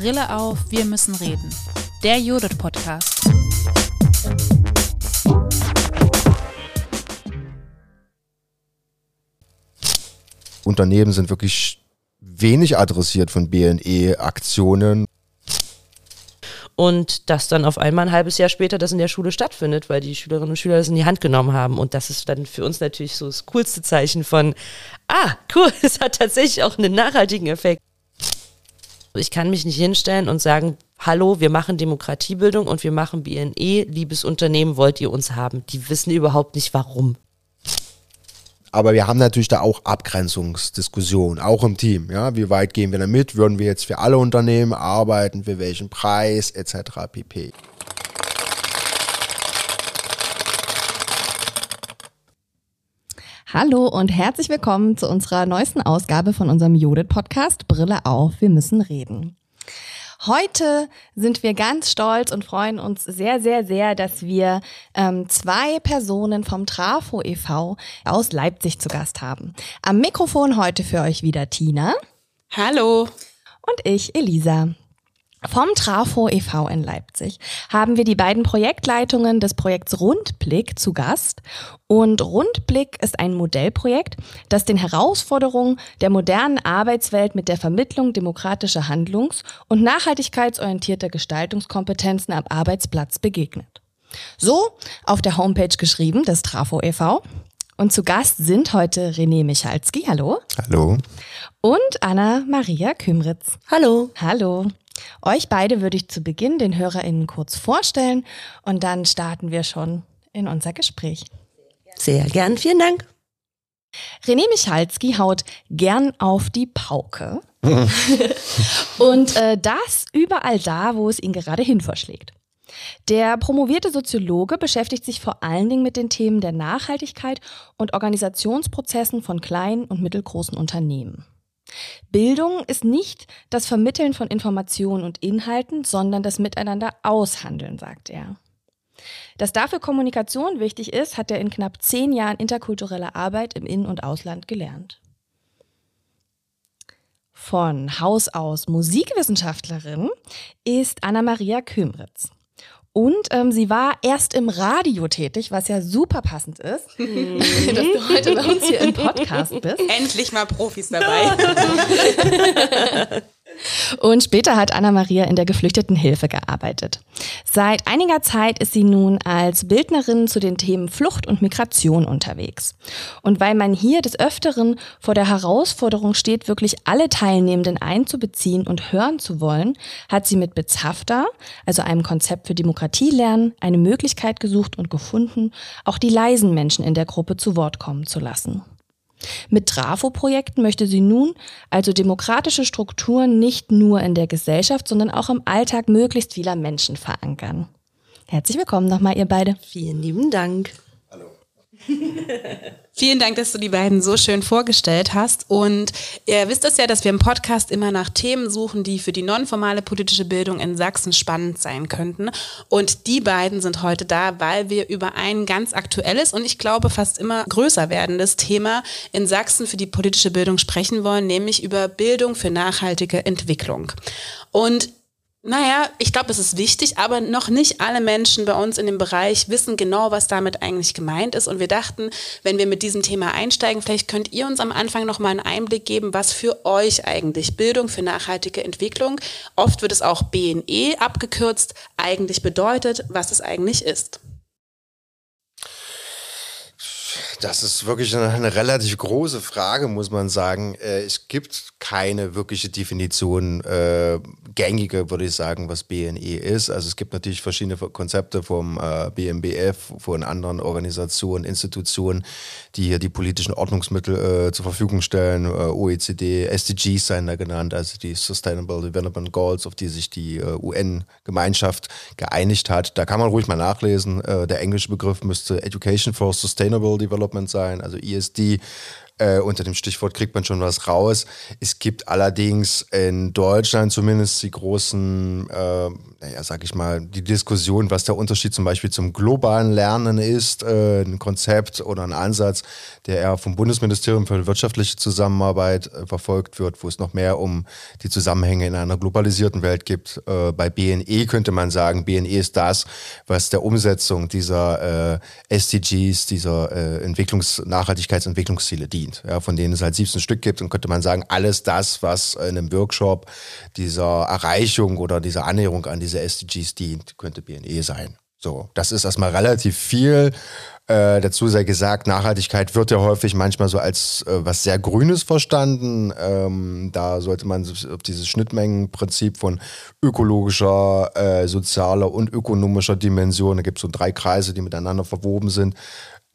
Brille auf, wir müssen reden. Der Judith Podcast. Unternehmen sind wirklich wenig adressiert von BNE-Aktionen. Und dass dann auf einmal ein halbes Jahr später das in der Schule stattfindet, weil die Schülerinnen und Schüler das in die Hand genommen haben. Und das ist dann für uns natürlich so das coolste Zeichen von, ah, cool, es hat tatsächlich auch einen nachhaltigen Effekt. Ich kann mich nicht hinstellen und sagen, hallo, wir machen Demokratiebildung und wir machen BNE, liebes Unternehmen, wollt ihr uns haben? Die wissen überhaupt nicht warum. Aber wir haben natürlich da auch Abgrenzungsdiskussionen, auch im Team. Ja, wie weit gehen wir damit? Würden wir jetzt für alle Unternehmen arbeiten? Für welchen Preis etc. pp. Hallo und herzlich willkommen zu unserer neuesten Ausgabe von unserem Judith-Podcast Brille auf, wir müssen reden. Heute sind wir ganz stolz und freuen uns sehr, sehr, sehr, dass wir ähm, zwei Personen vom Trafo e.V. aus Leipzig zu Gast haben. Am Mikrofon heute für euch wieder Tina. Hallo. Und ich, Elisa. Vom Trafo e.V. in Leipzig haben wir die beiden Projektleitungen des Projekts Rundblick zu Gast. Und Rundblick ist ein Modellprojekt, das den Herausforderungen der modernen Arbeitswelt mit der Vermittlung demokratischer Handlungs- und nachhaltigkeitsorientierter Gestaltungskompetenzen am Arbeitsplatz begegnet. So auf der Homepage geschrieben des Trafo e.V. Und zu Gast sind heute René Michalski, hallo. Hallo. Und Anna-Maria Kümritz. Hallo. Hallo. Euch beide würde ich zu Beginn den HörerInnen kurz vorstellen und dann starten wir schon in unser Gespräch. Sehr gern, vielen Dank. René Michalski haut gern auf die Pauke. und äh, das überall da, wo es ihn gerade hin verschlägt. Der promovierte Soziologe beschäftigt sich vor allen Dingen mit den Themen der Nachhaltigkeit und Organisationsprozessen von kleinen und mittelgroßen Unternehmen. Bildung ist nicht das Vermitteln von Informationen und Inhalten, sondern das Miteinander aushandeln, sagt er. Dass dafür Kommunikation wichtig ist, hat er in knapp zehn Jahren interkultureller Arbeit im In- und Ausland gelernt. Von Haus aus Musikwissenschaftlerin ist Anna-Maria Kümritz. Und ähm, sie war erst im Radio tätig, was ja super passend ist, mhm. dass du heute bei uns hier im Podcast bist. Endlich mal Profis dabei. Und später hat Anna-Maria in der Geflüchtetenhilfe gearbeitet. Seit einiger Zeit ist sie nun als Bildnerin zu den Themen Flucht und Migration unterwegs. Und weil man hier des Öfteren vor der Herausforderung steht, wirklich alle Teilnehmenden einzubeziehen und hören zu wollen, hat sie mit Bezhafter, also einem Konzept für Demokratielernen, eine Möglichkeit gesucht und gefunden, auch die leisen Menschen in der Gruppe zu Wort kommen zu lassen. Mit Trafo-Projekten möchte sie nun also demokratische Strukturen nicht nur in der Gesellschaft, sondern auch im Alltag möglichst vieler Menschen verankern. Herzlich willkommen nochmal, ihr beide. Vielen lieben Dank. Vielen Dank, dass du die beiden so schön vorgestellt hast. Und ihr wisst es ja, dass wir im Podcast immer nach Themen suchen, die für die nonformale politische Bildung in Sachsen spannend sein könnten. Und die beiden sind heute da, weil wir über ein ganz aktuelles und ich glaube fast immer größer werdendes Thema in Sachsen für die politische Bildung sprechen wollen, nämlich über Bildung für nachhaltige Entwicklung. Und naja, ich glaube, es ist wichtig, aber noch nicht alle Menschen bei uns in dem Bereich wissen genau, was damit eigentlich gemeint ist. Und wir dachten, wenn wir mit diesem Thema einsteigen, vielleicht könnt ihr uns am Anfang noch mal einen Einblick geben, was für euch eigentlich Bildung für nachhaltige Entwicklung, oft wird es auch BNE abgekürzt, eigentlich bedeutet, was es eigentlich ist. Das ist wirklich eine, relativ große Frage, muss man sagen. Äh, es gibt keine wirkliche Definition, äh, gängige, würde ich sagen, was BNE ist. Also es gibt natürlich verschiedene Konzepte vom äh, BMBF, von anderen Organisationen, Institutionen, die hier die politischen Ordnungsmittel äh, zur Verfügung stellen. Äh, OECD, SDGs seien da genannt, also die Sustainable Development Goals, auf die sich die äh, UN-Gemeinschaft geeinigt hat. Da kann man ruhig mal nachlesen. der englische Begriff müsste Education for Sustainable Development sein, also ESD. Äh, unter dem Stichwort kriegt man schon was raus. Es gibt allerdings in Deutschland zumindest die großen, äh, naja, sag ich mal, die Diskussion, was der Unterschied zum Beispiel zum globalen Lernen ist, äh, ein Konzept oder ein Ansatz, der eher vom Bundesministerium für wirtschaftliche Zusammenarbeit äh, verfolgt wird, wo es noch mehr um die Zusammenhänge in einer globalisierten Welt gibt. Äh, bei BNE könnte man sagen, BNE ist das, was der Umsetzung dieser äh, SDGs, dieser Entwicklungs-, Nachhaltigkeitsentwicklungsziele dient, ja, von denen es halt 17 Stück gibt. Und könnte man sagen, alles das, was in einem Workshop dieser Erreichung oder dieser Annäherung an diese SDGs dient, könnte BNE sein. So, das ist erstmal relativ viel. Äh, dazu sei gesagt, Nachhaltigkeit wird ja häufig manchmal so als äh, was sehr Grünes verstanden. Ähm, da sollte man auf dieses Schnittmengenprinzip von ökologischer, äh, sozialer und ökonomischer Dimension, da gibt es so drei Kreise, die miteinander verwoben sind,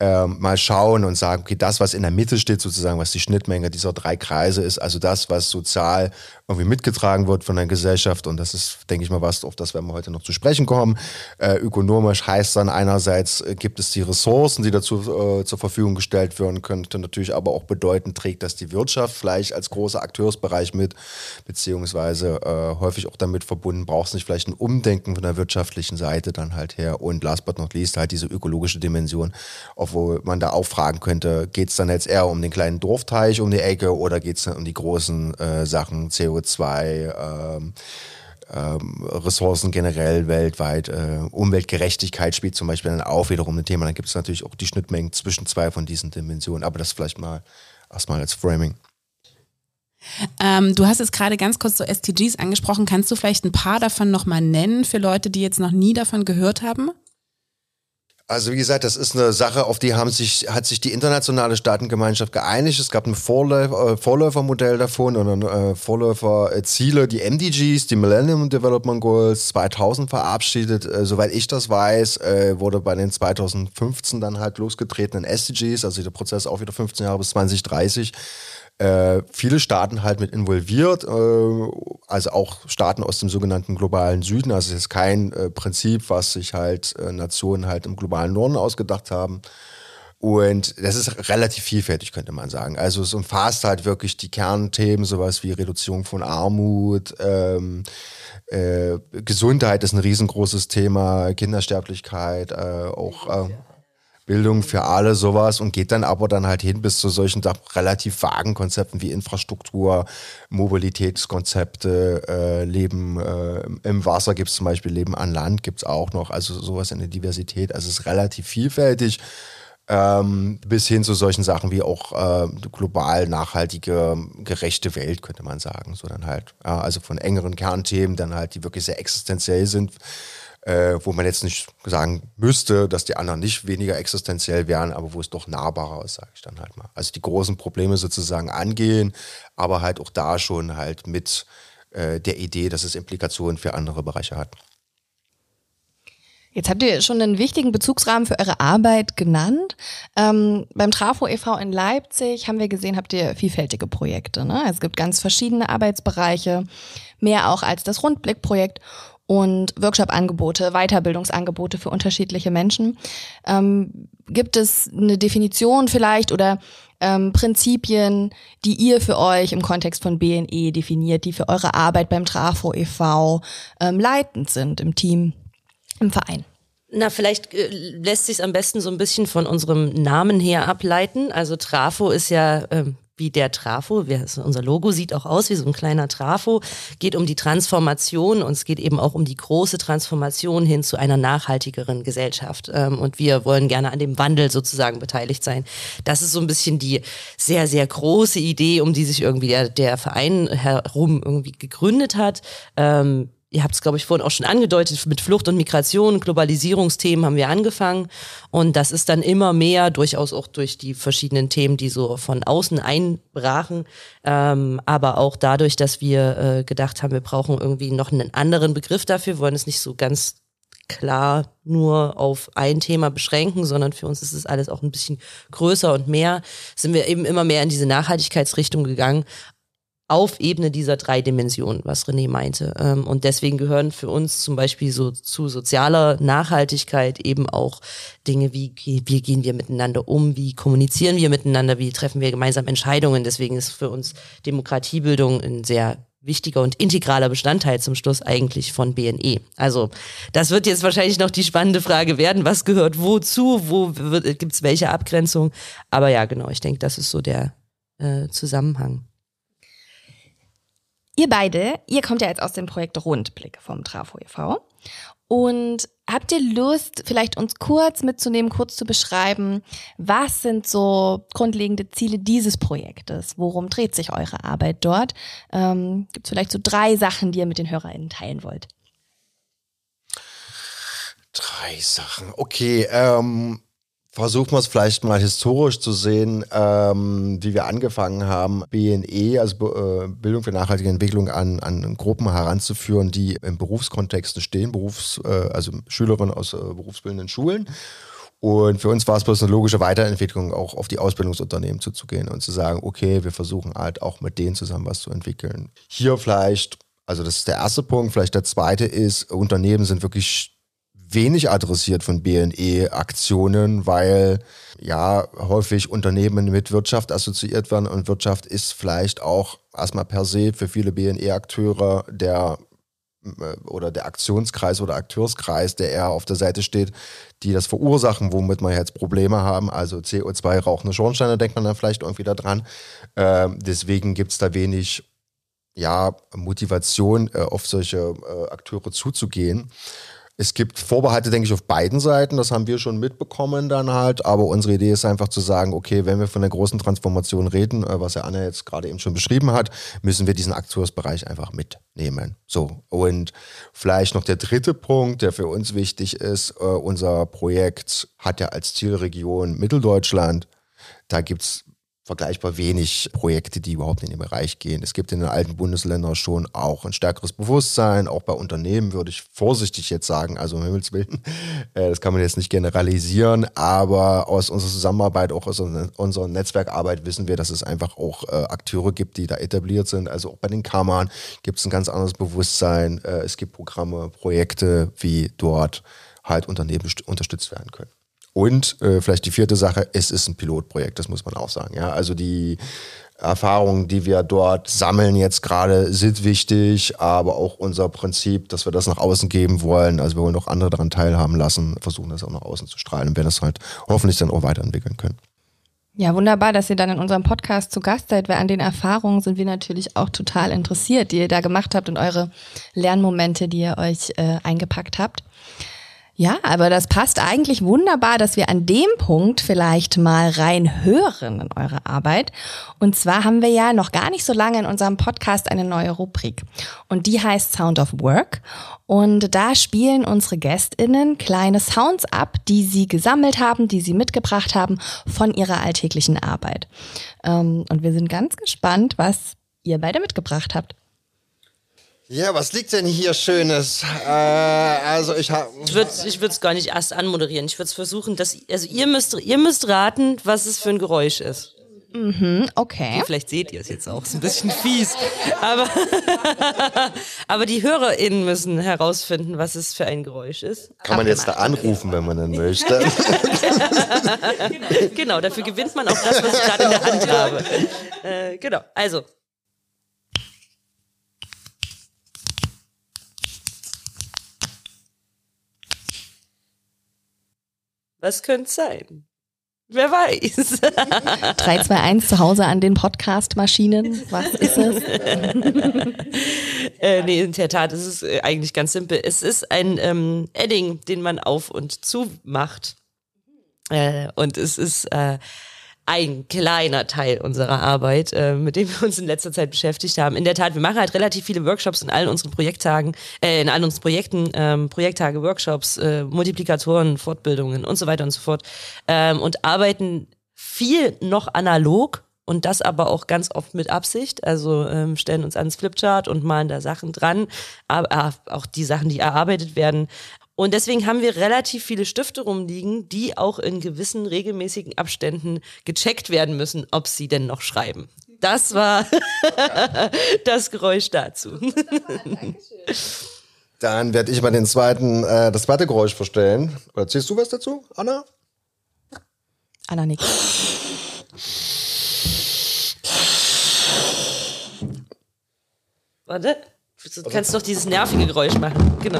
ähm, mal schauen und sagen, okay, das, was in der Mitte steht, sozusagen, was die Schnittmenge dieser drei Kreise ist, also das, was sozial irgendwie mitgetragen wird von der Gesellschaft. Und das ist, denke ich mal, was, auf das werden wir heute noch zu sprechen kommen. Äh, ökonomisch heißt dann einerseits, äh, gibt es die Ressourcen, die dazu äh, zur Verfügung gestellt werden könnte natürlich aber auch bedeuten, trägt das die Wirtschaft vielleicht als großer Akteursbereich mit, beziehungsweise äh, häufig auch damit verbunden, braucht es nicht vielleicht ein Umdenken von der wirtschaftlichen Seite dann halt her. Und last but not least halt diese ökologische Dimension, obwohl man da auch fragen könnte, geht es dann jetzt eher um den kleinen Dorfteich um die Ecke oder geht es dann um die großen äh, Sachen CO CO2, ähm, ähm, Ressourcen generell weltweit, äh, Umweltgerechtigkeit spielt zum Beispiel dann auch wiederum ein Thema. Dann gibt es natürlich auch die Schnittmengen zwischen zwei von diesen Dimensionen, aber das vielleicht mal erstmal als Framing. Ähm, du hast jetzt gerade ganz kurz so SDGs angesprochen. Kannst du vielleicht ein paar davon nochmal nennen für Leute, die jetzt noch nie davon gehört haben? Also wie gesagt, das ist eine Sache, auf die haben sich, hat sich die internationale Staatengemeinschaft geeinigt. Es gab ein Vorläufer, äh, Vorläufermodell davon und äh, Vorläuferziele, die MDGs, die Millennium Development Goals 2000 verabschiedet. Äh, soweit ich das weiß, äh, wurde bei den 2015 dann halt losgetretenen SDGs, also der Prozess auch wieder 15 Jahre bis 2030, äh, viele Staaten halt mit involviert, äh, also auch Staaten aus dem sogenannten globalen Süden. Also es ist kein äh, Prinzip, was sich halt äh, Nationen halt im globalen Norden ausgedacht haben. Und das ist relativ vielfältig, könnte man sagen. Also es umfasst halt wirklich die Kernthemen, sowas wie Reduzierung von Armut, ähm, äh, Gesundheit ist ein riesengroßes Thema, Kindersterblichkeit, äh, auch Bildung für alle, sowas und geht dann aber dann halt hin bis zu solchen relativ vagen Konzepten wie Infrastruktur, Mobilitätskonzepte, äh, Leben äh, im Wasser gibt es zum Beispiel, Leben an Land gibt es auch noch, also sowas in der Diversität, also es ist relativ vielfältig. Ähm, bis hin zu solchen Sachen wie auch äh, global nachhaltige, gerechte Welt, könnte man sagen. So dann halt, ja, also von engeren Kernthemen, dann halt, die wirklich sehr existenziell sind, äh, wo man jetzt nicht sagen müsste, dass die anderen nicht weniger existenziell wären, aber wo es doch nahbarer ist, sage ich dann halt mal. Also die großen Probleme sozusagen angehen, aber halt auch da schon halt mit äh, der Idee, dass es Implikationen für andere Bereiche hat. Jetzt habt ihr schon einen wichtigen Bezugsrahmen für eure Arbeit genannt. Ähm, beim Trafo e.V. in Leipzig haben wir gesehen, habt ihr vielfältige Projekte. Ne? Es gibt ganz verschiedene Arbeitsbereiche, mehr auch als das Rundblickprojekt und Workshop-Angebote, Weiterbildungsangebote für unterschiedliche Menschen. Ähm, gibt es eine Definition vielleicht oder ähm, Prinzipien, die ihr für euch im Kontext von BNE definiert, die für eure Arbeit beim Trafo e.V. Ähm, leitend sind im Team, im Verein? Na, vielleicht äh, lässt sich am besten so ein bisschen von unserem Namen her ableiten. Also Trafo ist ja ähm, wie der Trafo. Wir, unser Logo sieht auch aus wie so ein kleiner Trafo. Geht um die Transformation und es geht eben auch um die große Transformation hin zu einer nachhaltigeren Gesellschaft. Ähm, und wir wollen gerne an dem Wandel sozusagen beteiligt sein. Das ist so ein bisschen die sehr, sehr große Idee, um die sich irgendwie der, der Verein herum irgendwie gegründet hat. Ähm, ihr habt es, glaube ich, vorhin auch schon angedeutet, mit Flucht und Migration, Globalisierungsthemen haben wir angefangen. Und das ist dann immer mehr, durchaus auch durch die verschiedenen Themen, die so von außen einbrachen, ähm, aber auch dadurch, dass wir äh, gedacht haben, wir brauchen irgendwie noch einen anderen Begriff dafür, wollen es nicht so ganz klar nur auf ein Thema beschränken, sondern für uns ist es alles auch ein bisschen größer und mehr, sind wir eben immer mehr in diese Nachhaltigkeitsrichtung gegangen, auf Ebene dieser drei Dimensionen, was René meinte. Ähm, und deswegen gehören für uns zum Beispiel so zu sozialer Nachhaltigkeit eben auch Dinge wie, wie gehen wir miteinander um, wie kommunizieren wir miteinander, wie treffen wir gemeinsam Entscheidungen. Deswegen ist für uns Demokratiebildung ein sehr wichtiger und integraler Bestandteil zum Schluss eigentlich von BNE. Also das wird jetzt wahrscheinlich noch die spannende Frage werden, was gehört wozu, wo gibt es welche Abgrenzung. Aber ja, genau, ich denke, das ist so der äh, Zusammenhang. Ihr beide, ihr kommt ja jetzt aus dem Projekt Rundblick vom Trafo e.V. Und habt ihr Lust, vielleicht uns kurz mitzunehmen, kurz zu beschreiben, was sind so grundlegende Ziele dieses Projektes? Worum dreht sich eure Arbeit dort? Ähm, Gibt es vielleicht so drei Sachen, die ihr mit den HörerInnen teilen wollt? Drei Sachen. Okay, ähm, Versuchen wir es vielleicht mal historisch zu sehen, ähm, wie wir angefangen haben, BNE, also äh, Bildung für nachhaltige Entwicklung, an, an Gruppen heranzuführen, die in Berufskontexten stehen, Berufs-, äh, also Schülerinnen aus äh, berufsbildenden Schulen. Und für uns war es bloß eine logische Weiterentwicklung, auch auf die Ausbildungsunternehmen zuzugehen und zu sagen, okay, wir versuchen halt auch mit denen zusammen was zu entwickeln. Hier vielleicht, also das ist der erste Punkt, vielleicht der zweite ist, Unternehmen sind wirklich wenig adressiert von BNE-Aktionen, weil ja häufig Unternehmen mit Wirtschaft assoziiert werden und Wirtschaft ist vielleicht auch erstmal per se für viele BNE-Akteure der äh, oder der Aktionskreis oder Akteurskreis, der eher auf der Seite steht, die das verursachen, womit wir jetzt Probleme haben. Also CO2 rauchende Schornsteine, denkt man dann vielleicht irgendwie da dran. Ähm, deswegen gibt es da wenig ja, Motivation, äh, auf solche äh, Akteure zuzugehen. Es gibt Vorbehalte, denke ich, auf beiden Seiten. Das haben wir schon mitbekommen dann halt. Aber unsere Idee ist einfach zu sagen, okay, wenn wir von der großen Transformation reden, äh, was ja Anna jetzt gerade eben schon beschrieben hat, müssen wir diesen Akteursbereich einfach mitnehmen. So. Und vielleicht noch der dritte Punkt, der für uns wichtig ist. Äh, unser Projekt hat ja als Zielregion Mitteldeutschland. Da gibt's vergleichbar wenig Projekte, die überhaupt in den Bereich gehen. Es gibt in den alten Bundesländern schon auch ein stärkeres Bewusstsein, auch bei Unternehmen würde ich vorsichtig jetzt sagen, also um Himmels Willen, äh, das kann man jetzt nicht generalisieren, aber aus unserer Zusammenarbeit, auch aus unserer Netzwerkarbeit wissen wir, dass es einfach auch äh, Akteure gibt, die da etabliert sind. Also auch bei den Kammern gibt es ein ganz anderes Bewusstsein. Äh, es gibt Programme, Projekte, wie dort halt Unternehmen unterstützt werden können. Und äh, vielleicht die vierte Sache, es ist ein Pilotprojekt, das muss man auch sagen. Ja, also die Erfahrungen, die wir dort sammeln jetzt gerade, sind wichtig, aber auch unser Prinzip, dass wir das nach außen geben wollen. Also wir wollen auch andere daran teilhaben lassen, versuchen das auch nach außen zu strahlen und werden das halt hoffentlich dann auch weiterentwickeln können. Ja, wunderbar, dass ihr dann in unserem Podcast zu Gast seid, weil an den Erfahrungen sind wir natürlich auch total interessiert, die ihr da gemacht habt und eure Lernmomente, die ihr euch äh, eingepackt habt. Ja, aber das passt eigentlich wunderbar, dass wir an dem Punkt vielleicht mal rein hören in eure Arbeit. Und zwar haben wir ja noch gar nicht so lange in unserem Podcast eine neue Rubrik. Und die heißt Sound of Work. Und da spielen unsere GästInnen kleine Sounds ab, die sie gesammelt haben, die sie mitgebracht haben von ihrer alltäglichen Arbeit. Ähm, und wir sind ganz gespannt, was ihr beide mitgebracht habt. Ja, was liegt denn hier Schönes? Äh, also ich habe. Ich würde ich es gar nicht erst anmoderieren. Ich würde es versuchen, dass also ihr müsst ihr müsst raten, was es für ein Geräusch ist. Mhm, okay. Vielleicht seht ihr es jetzt auch, ist ein bisschen fies. Aber, aber die HörerInnen müssen herausfinden, was es für ein Geräusch ist. Kann man jetzt da anrufen, wenn man dann möchte. genau, dafür gewinnt man auch das, was ich gerade in der Hand habe. Äh, genau, also 'Was könnte sein? Wer weiß. 3, 2, 1 zu Hause an den Podcast-Maschinen. Was ist es? äh, nee, in der Tat, es ist äh, eigentlich ganz simpel. Es ist ein ähm, Edding, den man auf und zu macht. Äh, und es ist äh, ein kleiner Teil unserer Arbeit, äh, mit dem wir uns in letzter Zeit beschäftigt haben. In der Tat, wir machen halt relativ viele Workshops in allen unseren Projekttagen, äh, in allen unseren Projekten, ähm, Projekttage, Workshops, äh, Multiplikatoren, Fortbildungen und so weiter und so fort ähm, und arbeiten viel noch analog und das aber auch ganz oft mit Absicht. Also ähm, stellen uns ans Flipchart und malen da Sachen dran, aber äh, auch die Sachen, die erarbeitet werden, und deswegen haben wir relativ viele Stifte rumliegen, die auch in gewissen regelmäßigen Abständen gecheckt werden müssen, ob sie denn noch schreiben. Das war das Geräusch dazu. Dann werde ich mal den zweiten, äh, das zweite Geräusch vorstellen. Oder ziehst du was dazu, Anna? Anna nickt. Warte. Du kannst doch dieses nervige Geräusch machen. Genau.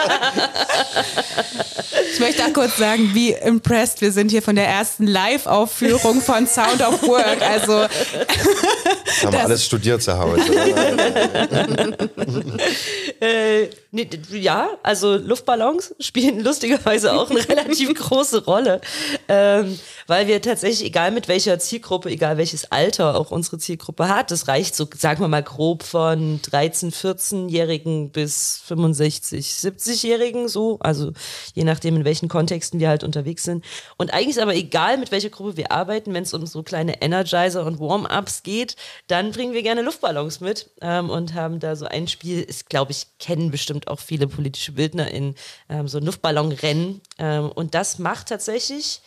Ich möchte auch kurz sagen, wie impressed wir sind hier von der ersten Live-Aufführung von Sound of Work. Also Das haben wir alles studiert zu Hause. Äh, nee, ja, also Luftballons spielen lustigerweise auch eine relativ große Rolle, ähm, weil wir tatsächlich, egal mit welcher Zielgruppe, egal welches Alter auch unsere Zielgruppe hat, das reicht so, sagen wir mal grob von 13, 14-Jährigen bis 65, 70-Jährigen, so, also je nachdem, in welchen Kontexten wir halt unterwegs sind. Und eigentlich ist aber egal, mit welcher Gruppe wir arbeiten, wenn es um so kleine Energizer und Warm-ups geht, dann bringen wir gerne Luftballons mit ähm, und haben da so ein Spiel, ist, glaube ich, kennen bestimmt auch viele politische Bildner in ähm, so Luftballonrennen. Ähm, und das macht tatsächlich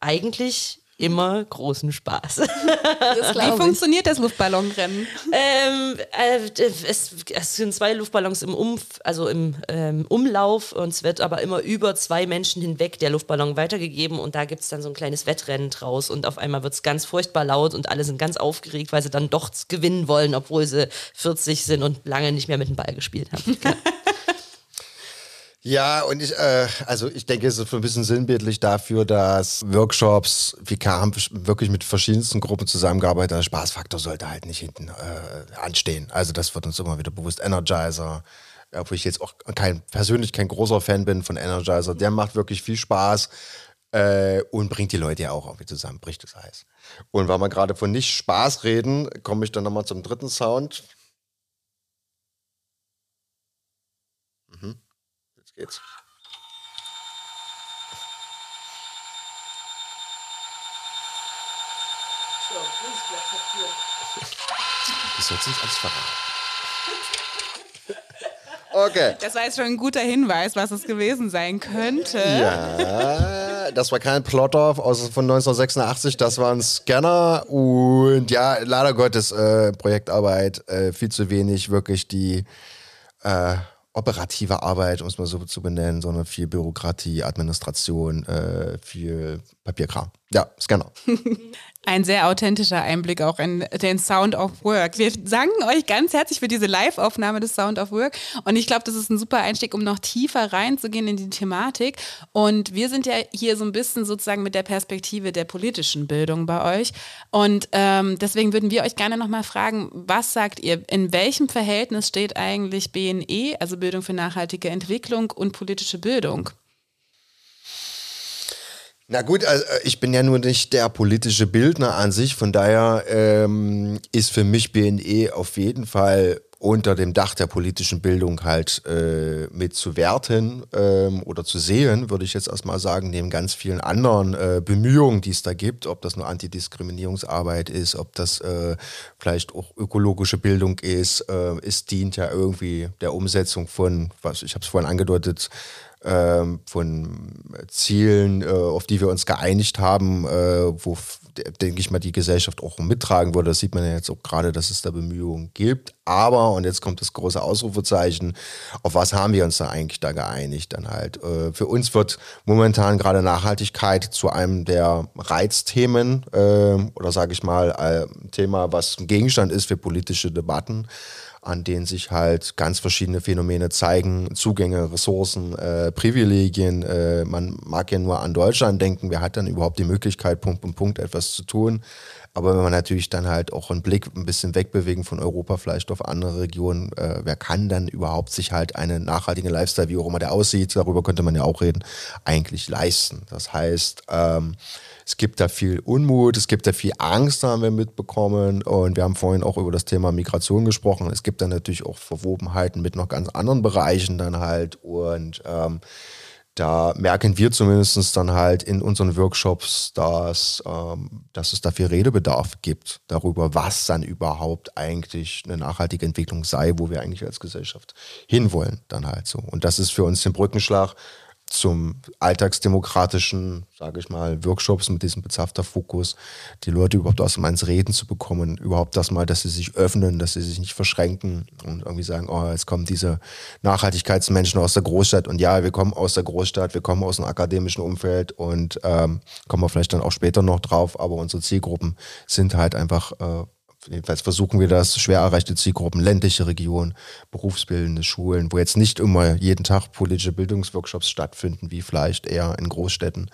eigentlich immer großen Spaß. wie funktioniert das Luftballonrennen? Ähm, äh, es, es sind zwei Luftballons im, Umf also im ähm, Umlauf und es wird aber immer über zwei Menschen hinweg der Luftballon weitergegeben und da gibt es dann so ein kleines Wettrennen draus und auf einmal wird es ganz furchtbar laut und alle sind ganz aufgeregt, weil sie dann doch gewinnen wollen, obwohl sie 40 sind und lange nicht mehr mit dem Ball gespielt haben. Ja, und ich, äh, also ich denke, es ist ein bisschen sinnbildlich dafür, dass Workshops, wir haben wirklich mit verschiedensten Gruppen zusammengearbeitet, der Spaßfaktor sollte halt nicht hinten äh, anstehen. Also das wird uns immer wieder bewusst. Energizer, obwohl ich jetzt auch kein, persönlich kein großer Fan bin von Energizer, der macht wirklich viel Spaß äh, und bringt die Leute ja auch irgendwie zusammen, bricht das Eis. Und weil wir gerade von nicht Spaß reden, komme ich dann nochmal zum dritten Sound. Jetzt geht's. Das sollst du nicht alles verraten. Okay. Das war jetzt schon ein guter Hinweis, was es gewesen sein könnte. Ja, das war kein aus von 1986, das war ein Scanner und ja, leider Gottes äh, Projektarbeit, äh, viel zu wenig wirklich die äh, operative Arbeit, um es mal so zu benennen, sondern viel Bürokratie, Administration, äh, viel Papierkram. Ja, Scanner. Ein sehr authentischer Einblick auch in den Sound of Work. Wir danken euch ganz herzlich für diese Live-Aufnahme des Sound of Work. Und ich glaube, das ist ein super Einstieg, um noch tiefer reinzugehen in die Thematik. Und wir sind ja hier so ein bisschen sozusagen mit der Perspektive der politischen Bildung bei euch. Und ähm, deswegen würden wir euch gerne nochmal fragen, was sagt ihr, in welchem Verhältnis steht eigentlich BNE, also Bildung für nachhaltige Entwicklung und politische Bildung? Na gut, also ich bin ja nur nicht der politische Bildner an sich, von daher ähm, ist für mich BNE auf jeden Fall unter dem Dach der politischen Bildung halt äh, mit zu werten ähm, oder zu sehen, würde ich jetzt erstmal sagen, neben ganz vielen anderen äh, Bemühungen, die es da gibt, ob das nur Antidiskriminierungsarbeit ist, ob das äh, vielleicht auch ökologische Bildung ist, äh, es dient ja irgendwie der Umsetzung von, was ich habe es vorhin angedeutet, von Zielen, äh, auf die wir uns geeinigt haben, äh, wo, denke ich mal, die Gesellschaft auch mittragen würde. Das sieht man ja jetzt auch gerade, dass es da Bemühungen gibt. Aber, und jetzt kommt das große Ausrufezeichen, auf was haben wir uns da eigentlich da geeinigt? Dann halt, äh, für uns wird momentan gerade Nachhaltigkeit zu einem der Reizthemen oder sage ich mal, ein Thema, was ein Gegenstand ist für politische Debatten an denen sich halt ganz verschiedene Phänomene zeigen, Zugänge, Ressourcen, äh, Privilegien. Äh, man mag ja nur an Deutschland denken, wer hat dann überhaupt die Möglichkeit, Punkt, Punkt, Punkt etwas zu tun. Aber wenn man natürlich dann halt auch einen Blick ein bisschen wegbewegen von Europa, vielleicht auf andere Regionen, äh, wer kann dann überhaupt sich halt einen nachhaltigen Lifestyle, wie auch immer der aussieht, darüber könnte man ja auch reden, eigentlich leisten. Das heißt, ähm, es gibt da viel Unmut, es gibt da viel Angst, haben wir mitbekommen. Und wir haben vorhin auch über das Thema Migration gesprochen. Es gibt dann natürlich auch Verwobenheiten mit noch ganz anderen Bereichen dann halt. Und ähm, da merken wir zumindest dann halt in unseren Workshops, dass, ähm, dass es da viel Redebedarf gibt darüber, was dann überhaupt eigentlich eine nachhaltige Entwicklung sei, wo wir eigentlich als Gesellschaft hinwollen dann halt so. Und das ist für uns den Brückenschlag zum alltagsdemokratischen, sage ich mal, Workshops mit diesem bezahfter Fokus, die Leute überhaupt aus dem ins Reden zu bekommen, überhaupt das mal, dass sie sich öffnen, dass sie sich nicht verschränken und irgendwie sagen, oh, jetzt kommen diese Nachhaltigkeitsmenschen aus der Großstadt und ja, wir kommen aus der Großstadt, wir kommen aus einem akademischen Umfeld und ähm, kommen wir vielleicht dann auch später noch drauf, aber unsere Zielgruppen sind halt einfach äh, jedenfalls versuchen wir das, schwer erreichte Zielgruppen, ländliche Regionen, berufsbildende Schulen, wo jetzt nicht immer jeden Tag politische Bildungsworkshops stattfinden, wie vielleicht eher in Großstädten,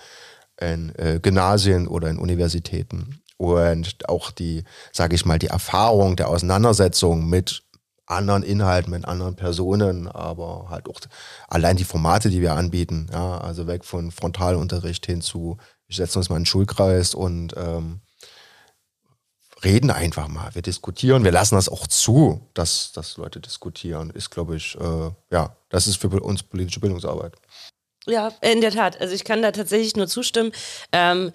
in äh, Gymnasien oder in Universitäten. Und auch die, sage ich mal, die Erfahrung der Auseinandersetzung mit anderen Inhalten, mit anderen Personen, aber halt auch allein die Formate, die wir anbieten, ja, also weg von Frontalunterricht hin zu, wir setzen uns mal in den Schulkreis und ähm, reden einfach mal, wir diskutieren, wir lassen das auch zu, dass, dass Leute diskutieren, ist, glaube ich, äh, ja, das ist für uns politische Bildungsarbeit. Ja, in der Tat. Also ich kann da tatsächlich nur zustimmen. Ähm,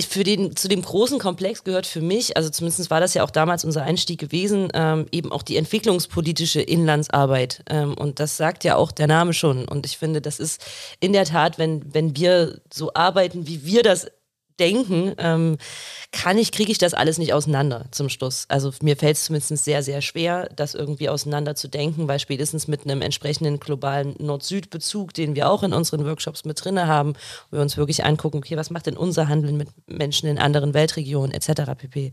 für den, zu dem großen Komplex gehört für mich, also zumindest war das ja auch damals unser Einstieg gewesen, ähm, eben auch die entwicklungspolitische Inlandsarbeit. Ähm, und das sagt ja auch der Name schon. Und ich finde, das ist in der Tat, wenn, wenn wir so arbeiten, wie wir das denken, ähm, kann ich, kriege ich das alles nicht auseinander zum Schluss. Also mir fällt es zumindest sehr, sehr schwer, das irgendwie auseinander zu denken, weil spätestens mit einem entsprechenden globalen Nord-Süd-Bezug, den wir auch in unseren Workshops mit drin haben, wo wir uns wirklich angucken, okay, was macht denn unser Handeln mit Menschen in anderen Weltregionen etc. pp.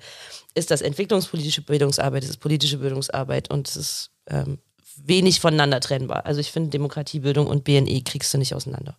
Ist das entwicklungspolitische Bildungsarbeit, ist es politische Bildungsarbeit und es ist ähm, wenig voneinander trennbar. Also ich finde, Demokratiebildung und BNE kriegst du nicht auseinander.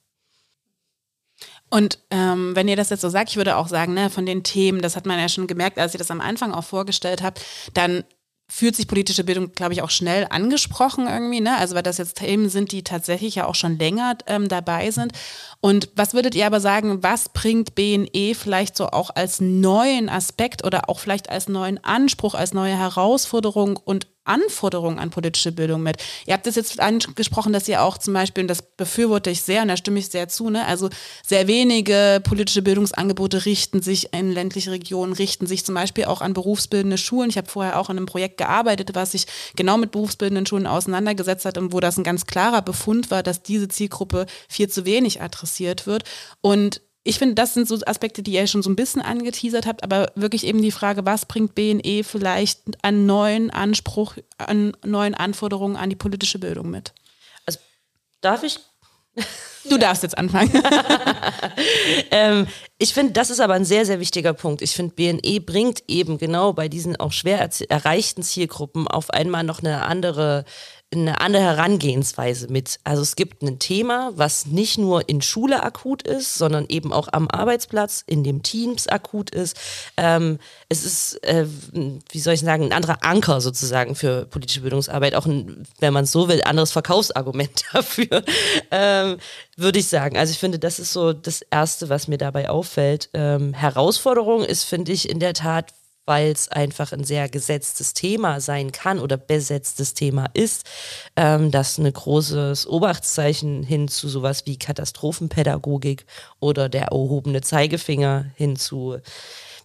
Und ähm, wenn ihr das jetzt so sagt, ich würde auch sagen, ne, von den Themen, das hat man ja schon gemerkt, als ihr das am Anfang auch vorgestellt habt, dann fühlt sich politische Bildung, glaube ich, auch schnell angesprochen irgendwie, ne? Also weil das jetzt Themen sind, die tatsächlich ja auch schon länger ähm, dabei sind. Und was würdet ihr aber sagen, was bringt BNE vielleicht so auch als neuen Aspekt oder auch vielleicht als neuen Anspruch, als neue Herausforderung und Anforderungen an politische Bildung mit. Ihr habt es jetzt angesprochen, dass ihr auch zum Beispiel, und das befürworte ich sehr und da stimme ich sehr zu, ne, also sehr wenige politische Bildungsangebote richten sich in ländliche Regionen, richten sich zum Beispiel auch an berufsbildende Schulen. Ich habe vorher auch an einem Projekt gearbeitet, was sich genau mit berufsbildenden Schulen auseinandergesetzt hat und wo das ein ganz klarer Befund war, dass diese Zielgruppe viel zu wenig adressiert wird. Und ich finde, das sind so Aspekte, die ihr schon so ein bisschen angeteasert habt, aber wirklich eben die Frage, was bringt BNE vielleicht an neuen Anspruch, an neuen Anforderungen an die politische Bildung mit? Also darf ich Du darfst jetzt anfangen. ähm, ich finde, das ist aber ein sehr, sehr wichtiger Punkt. Ich finde, BNE bringt eben genau bei diesen auch schwer erreichten Zielgruppen auf einmal noch eine andere eine andere Herangehensweise mit. Also es gibt ein Thema, was nicht nur in Schule akut ist, sondern eben auch am Arbeitsplatz, in dem Teams akut ist. Ähm, es ist, äh, wie soll ich sagen, ein anderer Anker sozusagen für politische Bildungsarbeit, auch ein, wenn man es so will, anderes Verkaufsargument dafür, ähm, würde ich sagen. Also ich finde, das ist so das Erste, was mir dabei auffällt. Ähm, Herausforderung ist, finde ich, in der Tat, weil es einfach ein sehr gesetztes Thema sein kann oder besetztes Thema ist, ähm, das ein großes Obachtszeichen hin zu sowas wie Katastrophenpädagogik oder der erhobene Zeigefinger hin zu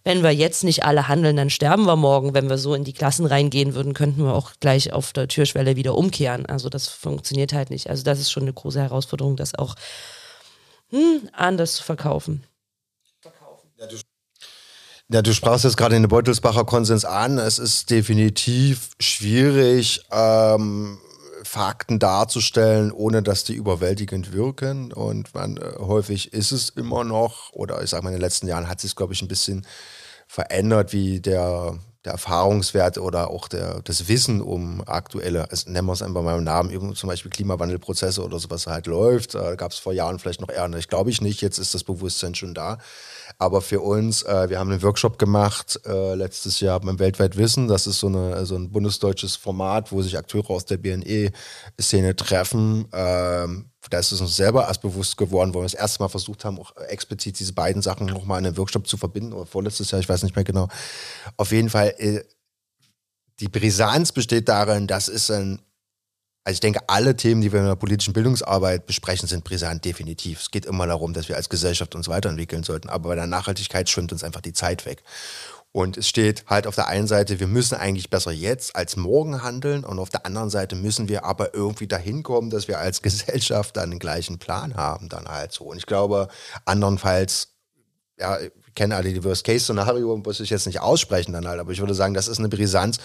wenn wir jetzt nicht alle handeln, dann sterben wir morgen. Wenn wir so in die Klassen reingehen würden, könnten wir auch gleich auf der Türschwelle wieder umkehren. Also das funktioniert halt nicht. Also das ist schon eine große Herausforderung, das auch hm, anders zu verkaufen. Ja, du sprachst jetzt gerade den Beutelsbacher Konsens an. Es ist definitiv schwierig, ähm, Fakten darzustellen, ohne dass die überwältigend wirken. Und man, äh, häufig ist es immer noch, oder ich sage mal, in den letzten Jahren hat sich, glaube ich, ein bisschen verändert, wie der, der Erfahrungswert oder auch der, das Wissen um aktuelle, also nennen wir es einfach mal im Namen, zum Beispiel Klimawandelprozesse oder sowas halt läuft. Da gab es vor Jahren vielleicht noch eher, ich glaube ich nicht, jetzt ist das Bewusstsein schon da. Aber für uns, äh, wir haben einen Workshop gemacht äh, letztes Jahr beim Weltweit Wissen. Das ist so, eine, so ein bundesdeutsches Format, wo sich Akteure aus der BNE-Szene treffen. Ähm, da ist es uns selber erst bewusst geworden, wo wir das erste Mal versucht haben, auch explizit diese beiden Sachen nochmal in einem Workshop zu verbinden. Oder vorletztes Jahr, ich weiß nicht mehr genau. Auf jeden Fall, äh, die Brisanz besteht darin, dass es ein also ich denke, alle Themen, die wir in der politischen Bildungsarbeit besprechen, sind brisant, definitiv. Es geht immer darum, dass wir als Gesellschaft uns weiterentwickeln sollten. Aber bei der Nachhaltigkeit schwimmt uns einfach die Zeit weg. Und es steht halt auf der einen Seite, wir müssen eigentlich besser jetzt als morgen handeln und auf der anderen Seite müssen wir aber irgendwie dahin kommen, dass wir als Gesellschaft dann den gleichen Plan haben dann halt so. Und ich glaube, andernfalls, ja, kennen alle die Worst-Case-Szenario, muss ich jetzt nicht aussprechen dann halt, aber ich würde sagen, das ist eine Brisanz,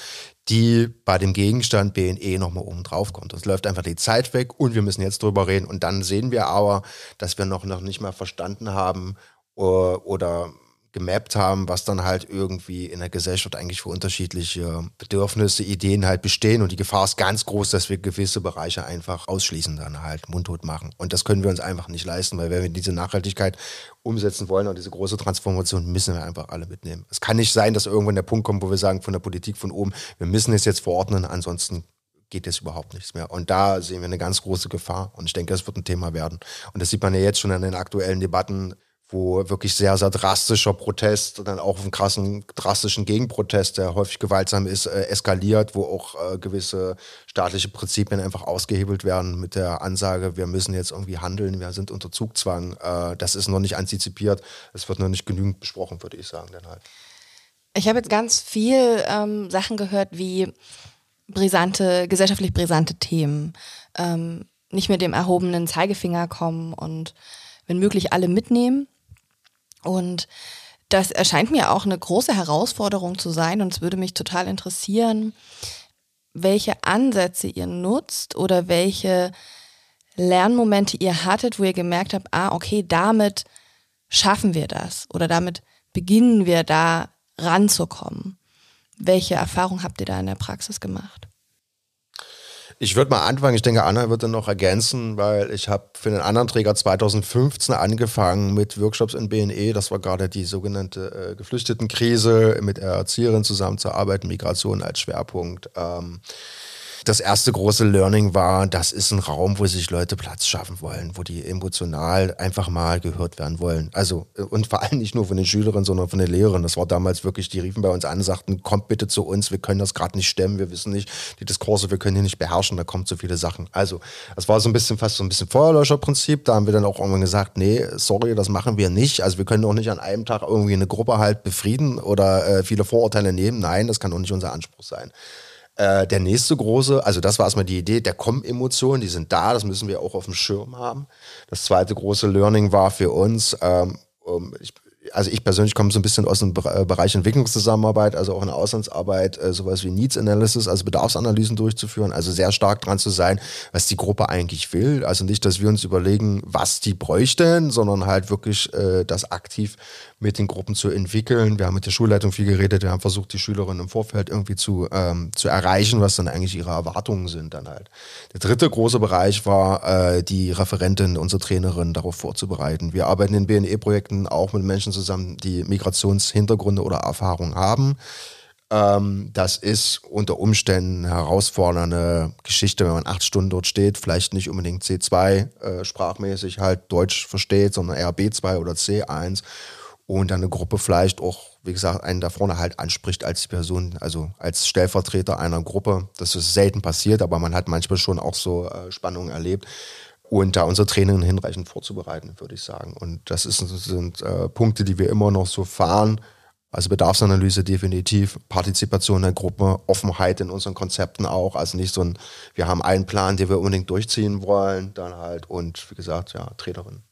die bei dem Gegenstand BNE nochmal oben drauf kommt. Es läuft einfach die Zeit weg und wir müssen jetzt drüber reden. Und dann sehen wir aber, dass wir noch, noch nicht mal verstanden haben oder, oder gemappt haben, was dann halt irgendwie in der Gesellschaft eigentlich für unterschiedliche Bedürfnisse, Ideen halt bestehen. Und die Gefahr ist ganz groß, dass wir gewisse Bereiche einfach ausschließen, dann halt mundtot machen. Und das können wir uns einfach nicht leisten, weil wenn wir diese Nachhaltigkeit umsetzen wollen und diese große Transformation, müssen wir einfach alle mitnehmen. Es kann nicht sein, dass irgendwann der Punkt kommt, wo wir sagen, von der Politik von oben, wir müssen es jetzt verordnen, ansonsten geht jetzt überhaupt nichts mehr. Und da sehen wir eine ganz große Gefahr. Und ich denke, das wird ein Thema werden. Und das sieht man ja jetzt schon an den aktuellen Debatten wo wirklich sehr, sehr drastischer Protest und dann auch einen krassen, drastischen Gegenprotest, der häufig gewaltsam ist, äh, eskaliert, wo auch äh, gewisse staatliche Prinzipien einfach ausgehebelt werden mit der Ansage, wir müssen jetzt irgendwie handeln, wir sind unter Zugzwang. Äh, das ist noch nicht antizipiert, es wird noch nicht genügend besprochen, würde ich sagen, dann halt. Ich habe jetzt ganz viel ähm, Sachen gehört, wie brisante, gesellschaftlich brisante Themen, ähm, nicht mit dem erhobenen Zeigefinger kommen und wenn möglich alle mitnehmen. Und das erscheint mir auch eine große Herausforderung zu sein und es würde mich total interessieren, welche Ansätze ihr nutzt oder welche Lernmomente ihr hattet, wo ihr gemerkt habt, ah, okay, damit schaffen wir das oder damit beginnen wir da ranzukommen. Welche Erfahrungen habt ihr da in der Praxis gemacht? Ich würde mal anfangen, ich denke, Anna dann noch ergänzen, weil ich habe für den anderen Träger 2015 angefangen mit Workshops in BNE. Das war gerade die sogenannte äh, Geflüchtetenkrise, mit der Erzieherin zusammenzuarbeiten, Migration als Schwerpunkt. Ähm, das erste große Learning war, das ist ein Raum, wo sich Leute Platz schaffen wollen, wo die emotional einfach mal gehört werden wollen. Also, äh, und vor allem nicht nur von den Schülerinnen, sondern von den Lehrern. Das war damals wirklich, die riefen bei uns an, sagten, kommt bitte zu uns, wir können das gerade nicht stemmen, wir wissen nicht, die Diskurse, wir können hier nicht beherrschen, da kommen zu viele Sachen. Also, das war so ein bisschen fast so ein bisschen Feuerlöscherprinzip. Da haben wir dann auch irgendwann gesagt, nee, sorry, das machen wir nicht. Also, wir können auch nicht an einem Tag irgendwie eine Gruppe halt befrieden oder äh, viele Vorurteile nehmen. Nein, das kann auch nicht unser Anspruch sein. Äh, der nächste große, also das war erstmal die Idee, der Kommen-Emotionen, die sind da, das müssen wir auch auf dem Schirm haben. Das zweite große Learning war für uns, ähm, ich also ich persönlich komme so ein bisschen aus dem äh, Bereich Entwicklungszusammenarbeit, also auch in der Auslandsarbeit, äh, sowas wie Needs Analysis, also Bedarfsanalysen durchzuführen, also sehr stark dran zu sein, was die Gruppe eigentlich will. Also nicht, dass wir uns überlegen, was die bräuchten, sondern halt wirklich äh, das aktiv mit den Gruppen zu entwickeln. Wir haben mit der Schulleitung viel geredet, wir haben versucht, die Schülerinnen im Vorfeld irgendwie zu, ähm, zu erreichen, was dann eigentlich ihre Erwartungen sind dann halt. Der dritte große Bereich war, äh, die Referentin, unsere Trainerin darauf vorzubereiten. Wir arbeiten in BNE-Projekten auch mit Menschen zusammen, die Migrationshintergründe oder Erfahrungen haben. Ähm, das ist unter Umständen eine herausfordernde Geschichte, wenn man acht Stunden dort steht, vielleicht nicht unbedingt C2 äh, sprachmäßig halt Deutsch versteht, sondern eher B2 oder C1 und dann eine Gruppe vielleicht auch, wie gesagt, einen da vorne halt anspricht als Person, also als Stellvertreter einer Gruppe. Das ist selten passiert, aber man hat manchmal schon auch so äh, Spannungen erlebt. Und da unsere Trainingen hinreichend vorzubereiten, würde ich sagen. Und das ist, sind äh, Punkte, die wir immer noch so fahren. Also Bedarfsanalyse definitiv, Partizipation der Gruppe, Offenheit in unseren Konzepten auch. Also nicht so ein, wir haben einen Plan, den wir unbedingt durchziehen wollen, dann halt und wie gesagt, ja, Trainerin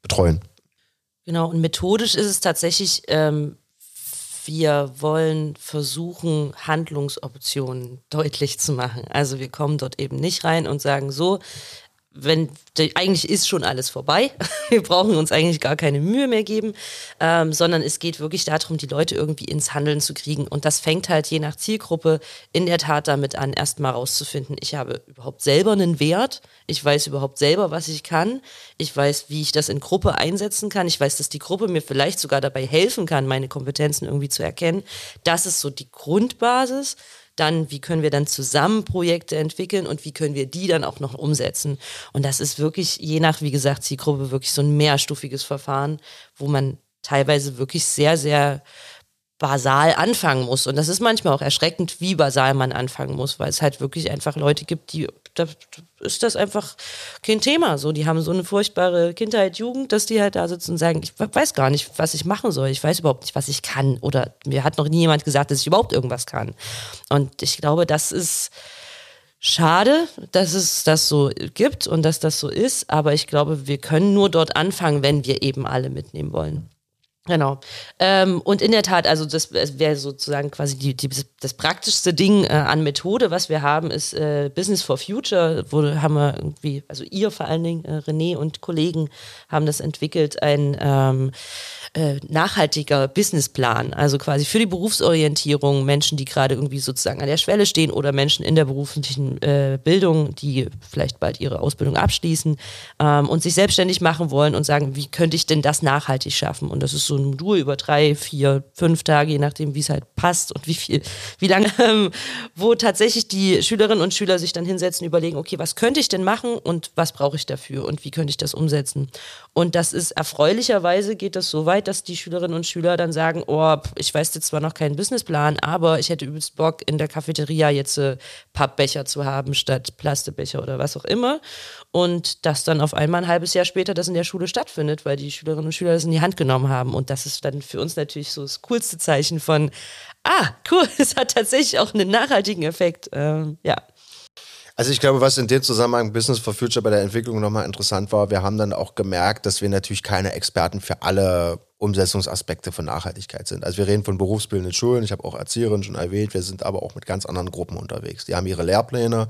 betreuen. Genau, und methodisch ist es tatsächlich, ähm, wir wollen versuchen, Handlungsoptionen deutlich zu machen. Also wir kommen dort eben nicht rein und sagen so, wenn eigentlich ist schon alles vorbei. Wir brauchen uns eigentlich gar keine Mühe mehr geben, ähm, sondern es geht wirklich darum, die Leute irgendwie ins Handeln zu kriegen. Und das fängt halt je nach Zielgruppe in der Tat damit an, erstmal rauszufinden, ich habe überhaupt selber einen Wert, ich weiß überhaupt selber, was ich kann, ich weiß, wie ich das in Gruppe einsetzen kann, ich weiß, dass die Gruppe mir vielleicht sogar dabei helfen kann, meine Kompetenzen irgendwie zu erkennen. Das ist so die Grundbasis. Dann, wie können wir dann zusammen Projekte entwickeln und wie können wir die dann auch noch umsetzen? Und das ist wirklich, je nach, wie gesagt, Zielgruppe, wirklich so ein mehrstufiges Verfahren, wo man teilweise wirklich sehr, sehr basal anfangen muss. Und das ist manchmal auch erschreckend, wie basal man anfangen muss, weil es halt wirklich einfach Leute gibt, die da ist das einfach kein Thema. So, die haben so eine furchtbare Kindheit, Jugend, dass die halt da sitzen und sagen, ich weiß gar nicht, was ich machen soll. Ich weiß überhaupt nicht, was ich kann. Oder mir hat noch nie jemand gesagt, dass ich überhaupt irgendwas kann. Und ich glaube, das ist schade, dass es das so gibt und dass das so ist. Aber ich glaube, wir können nur dort anfangen, wenn wir eben alle mitnehmen wollen. Genau. Ähm, und in der Tat, also das wäre sozusagen quasi die, die, das praktischste Ding äh, an Methode, was wir haben, ist äh, Business for Future, wo haben wir irgendwie, also ihr vor allen Dingen, äh, René und Kollegen haben das entwickelt, ein ähm, äh, nachhaltiger Businessplan, also quasi für die Berufsorientierung, Menschen, die gerade irgendwie sozusagen an der Schwelle stehen oder Menschen in der beruflichen äh, Bildung, die vielleicht bald ihre Ausbildung abschließen ähm, und sich selbstständig machen wollen und sagen, wie könnte ich denn das nachhaltig schaffen? Und das ist so ein Modul über drei, vier, fünf Tage, je nachdem, wie es halt passt und wie viel, wie lange, ähm, wo tatsächlich die Schülerinnen und Schüler sich dann hinsetzen, überlegen, okay, was könnte ich denn machen und was brauche ich dafür und wie könnte ich das umsetzen? Und das ist erfreulicherweise geht das so weit, dass die Schülerinnen und Schüler dann sagen, oh, ich weiß jetzt zwar noch keinen Businessplan, aber ich hätte übelst Bock, in der Cafeteria jetzt äh, Pappbecher zu haben statt Plastikbecher oder was auch immer. Und das dann auf einmal ein halbes Jahr später das in der Schule stattfindet, weil die Schülerinnen und Schüler das in die Hand genommen haben. Und das ist dann für uns natürlich so das coolste Zeichen von, ah, cool, es hat tatsächlich auch einen nachhaltigen Effekt. Ähm, ja. Also ich glaube, was in dem Zusammenhang Business for Future bei der Entwicklung nochmal interessant war, wir haben dann auch gemerkt, dass wir natürlich keine Experten für alle Umsetzungsaspekte von Nachhaltigkeit sind. Also wir reden von berufsbildenden Schulen, ich habe auch Erzieherinnen schon erwähnt, wir sind aber auch mit ganz anderen Gruppen unterwegs. Die haben ihre Lehrpläne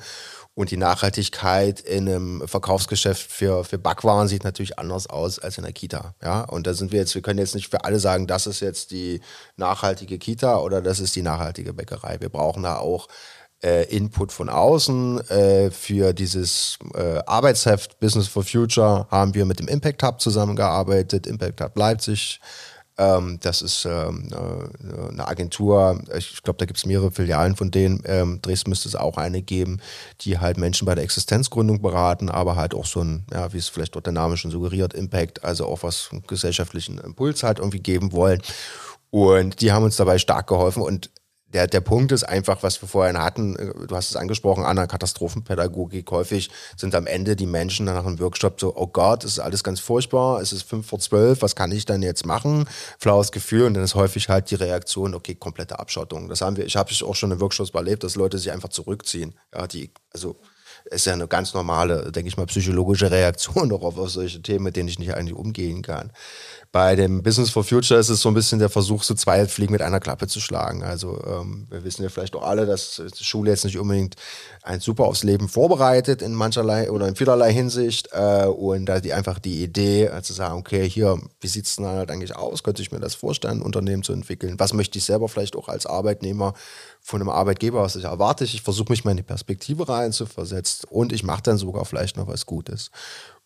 und die Nachhaltigkeit in einem Verkaufsgeschäft für, für Backwaren sieht natürlich anders aus als in der Kita. Ja, und da sind wir jetzt, wir können jetzt nicht für alle sagen, das ist jetzt die nachhaltige Kita oder das ist die nachhaltige Bäckerei. Wir brauchen da auch äh, Input von außen. Äh, für dieses äh, Arbeitsheft Business for Future haben wir mit dem Impact Hub zusammengearbeitet. Impact Hub Leipzig. Ähm, das ist ähm, äh, eine Agentur, ich glaube, da gibt es mehrere Filialen von denen. Ähm, Dresden müsste es auch eine geben, die halt Menschen bei der Existenzgründung beraten, aber halt auch so ein, ja, wie es vielleicht dort der Name schon suggeriert, Impact, also auch was gesellschaftlichen Impuls halt irgendwie geben wollen. Und die haben uns dabei stark geholfen und der, der Punkt ist einfach, was wir vorhin hatten, äh, du hast es angesprochen, an der Katastrophenpädagogik häufig sind am Ende die Menschen nach einem Workshop so, oh Gott, es ist alles ganz furchtbar, es ist fünf vor zwölf, was kann ich dann jetzt machen? Flaues Gefühl und dann ist häufig halt die Reaktion, okay, komplette Abschottung. Das haben wir, ich habe auch schon in Workshops erlebt, dass Leute sich einfach zurückziehen. Ja, die, also ist ja eine ganz normale, denke ich mal, psychologische Reaktion darauf auf solche Themen, mit denen ich nicht eigentlich umgehen kann. Bei dem Business for Future ist es so ein bisschen der Versuch, so zwei Fliegen mit einer Klappe zu schlagen. Also ähm, wir wissen ja vielleicht auch alle, dass die Schule jetzt nicht unbedingt ein super aufs Leben vorbereitet in mancherlei oder in vielerlei Hinsicht. Äh, und da die einfach die Idee äh, zu sagen, okay, hier, wie sieht es denn halt eigentlich aus? Könnte ich mir das vorstellen, ein Unternehmen zu entwickeln? Was möchte ich selber vielleicht auch als Arbeitnehmer von einem Arbeitgeber, was ich erwarte? Ich versuche mich mal in die Perspektive rein zu versetzen und ich mache dann sogar vielleicht noch was Gutes.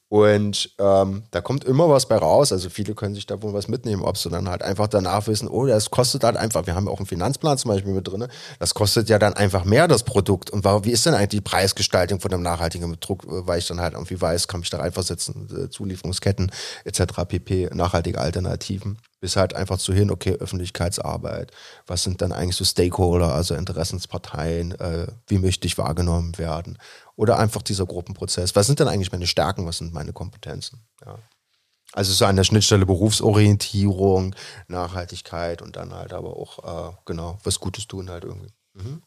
Und ähm, da kommt immer was bei raus. Also viele können sich da wohl was mitnehmen, ob sie dann halt einfach danach wissen, oh, das kostet halt einfach, wir haben ja auch einen Finanzplan zum Beispiel mit drin, das kostet ja dann einfach mehr das Produkt. Und wie ist denn eigentlich die Preisgestaltung von einem nachhaltigen Betrug, weil ich dann halt irgendwie weiß, kann mich da reinversetzen, äh, Zulieferungsketten etc. pp, nachhaltige Alternativen bis halt einfach zu hin, okay, Öffentlichkeitsarbeit, was sind dann eigentlich so Stakeholder, also Interessensparteien, äh, wie möchte ich wahrgenommen werden? Oder einfach dieser Gruppenprozess, was sind denn eigentlich meine Stärken, was sind meine Kompetenzen? Ja. Also so an der Schnittstelle Berufsorientierung, Nachhaltigkeit und dann halt aber auch, äh, genau, was Gutes tun halt irgendwie. Mhm.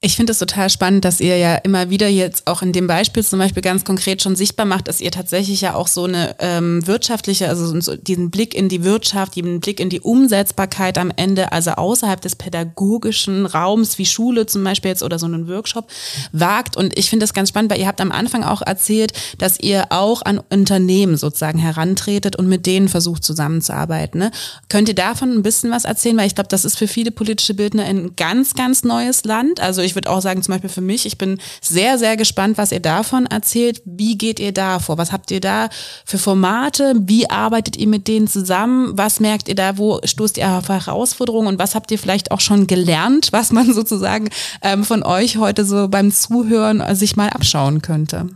Ich finde es total spannend, dass ihr ja immer wieder jetzt auch in dem Beispiel zum Beispiel ganz konkret schon sichtbar macht, dass ihr tatsächlich ja auch so eine ähm, wirtschaftliche, also so diesen Blick in die Wirtschaft, diesen Blick in die Umsetzbarkeit am Ende, also außerhalb des pädagogischen Raums wie Schule zum Beispiel jetzt oder so einen Workshop wagt. Und ich finde das ganz spannend, weil ihr habt am Anfang auch erzählt, dass ihr auch an Unternehmen sozusagen herantretet und mit denen versucht zusammenzuarbeiten. Ne? Könnt ihr davon ein bisschen was erzählen? Weil ich glaube, das ist für viele politische Bildner ein ganz, ganz neues Land. Also ich würde auch sagen, zum Beispiel für mich, ich bin sehr, sehr gespannt, was ihr davon erzählt. Wie geht ihr da vor? Was habt ihr da für Formate? Wie arbeitet ihr mit denen zusammen? Was merkt ihr da? Wo stoßt ihr auf Herausforderungen? Und was habt ihr vielleicht auch schon gelernt, was man sozusagen ähm, von euch heute so beim Zuhören sich mal abschauen könnte?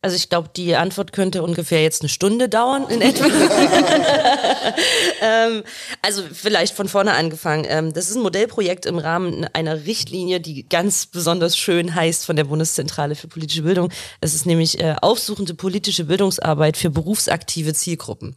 Also ich glaube, die Antwort könnte ungefähr jetzt eine Stunde dauern in etwa. ähm, also vielleicht von vorne angefangen. Ähm, das ist ein Modellprojekt im Rahmen einer Richtlinie, die ganz besonders schön heißt von der Bundeszentrale für politische Bildung. Es ist nämlich äh, aufsuchende politische Bildungsarbeit für berufsaktive Zielgruppen.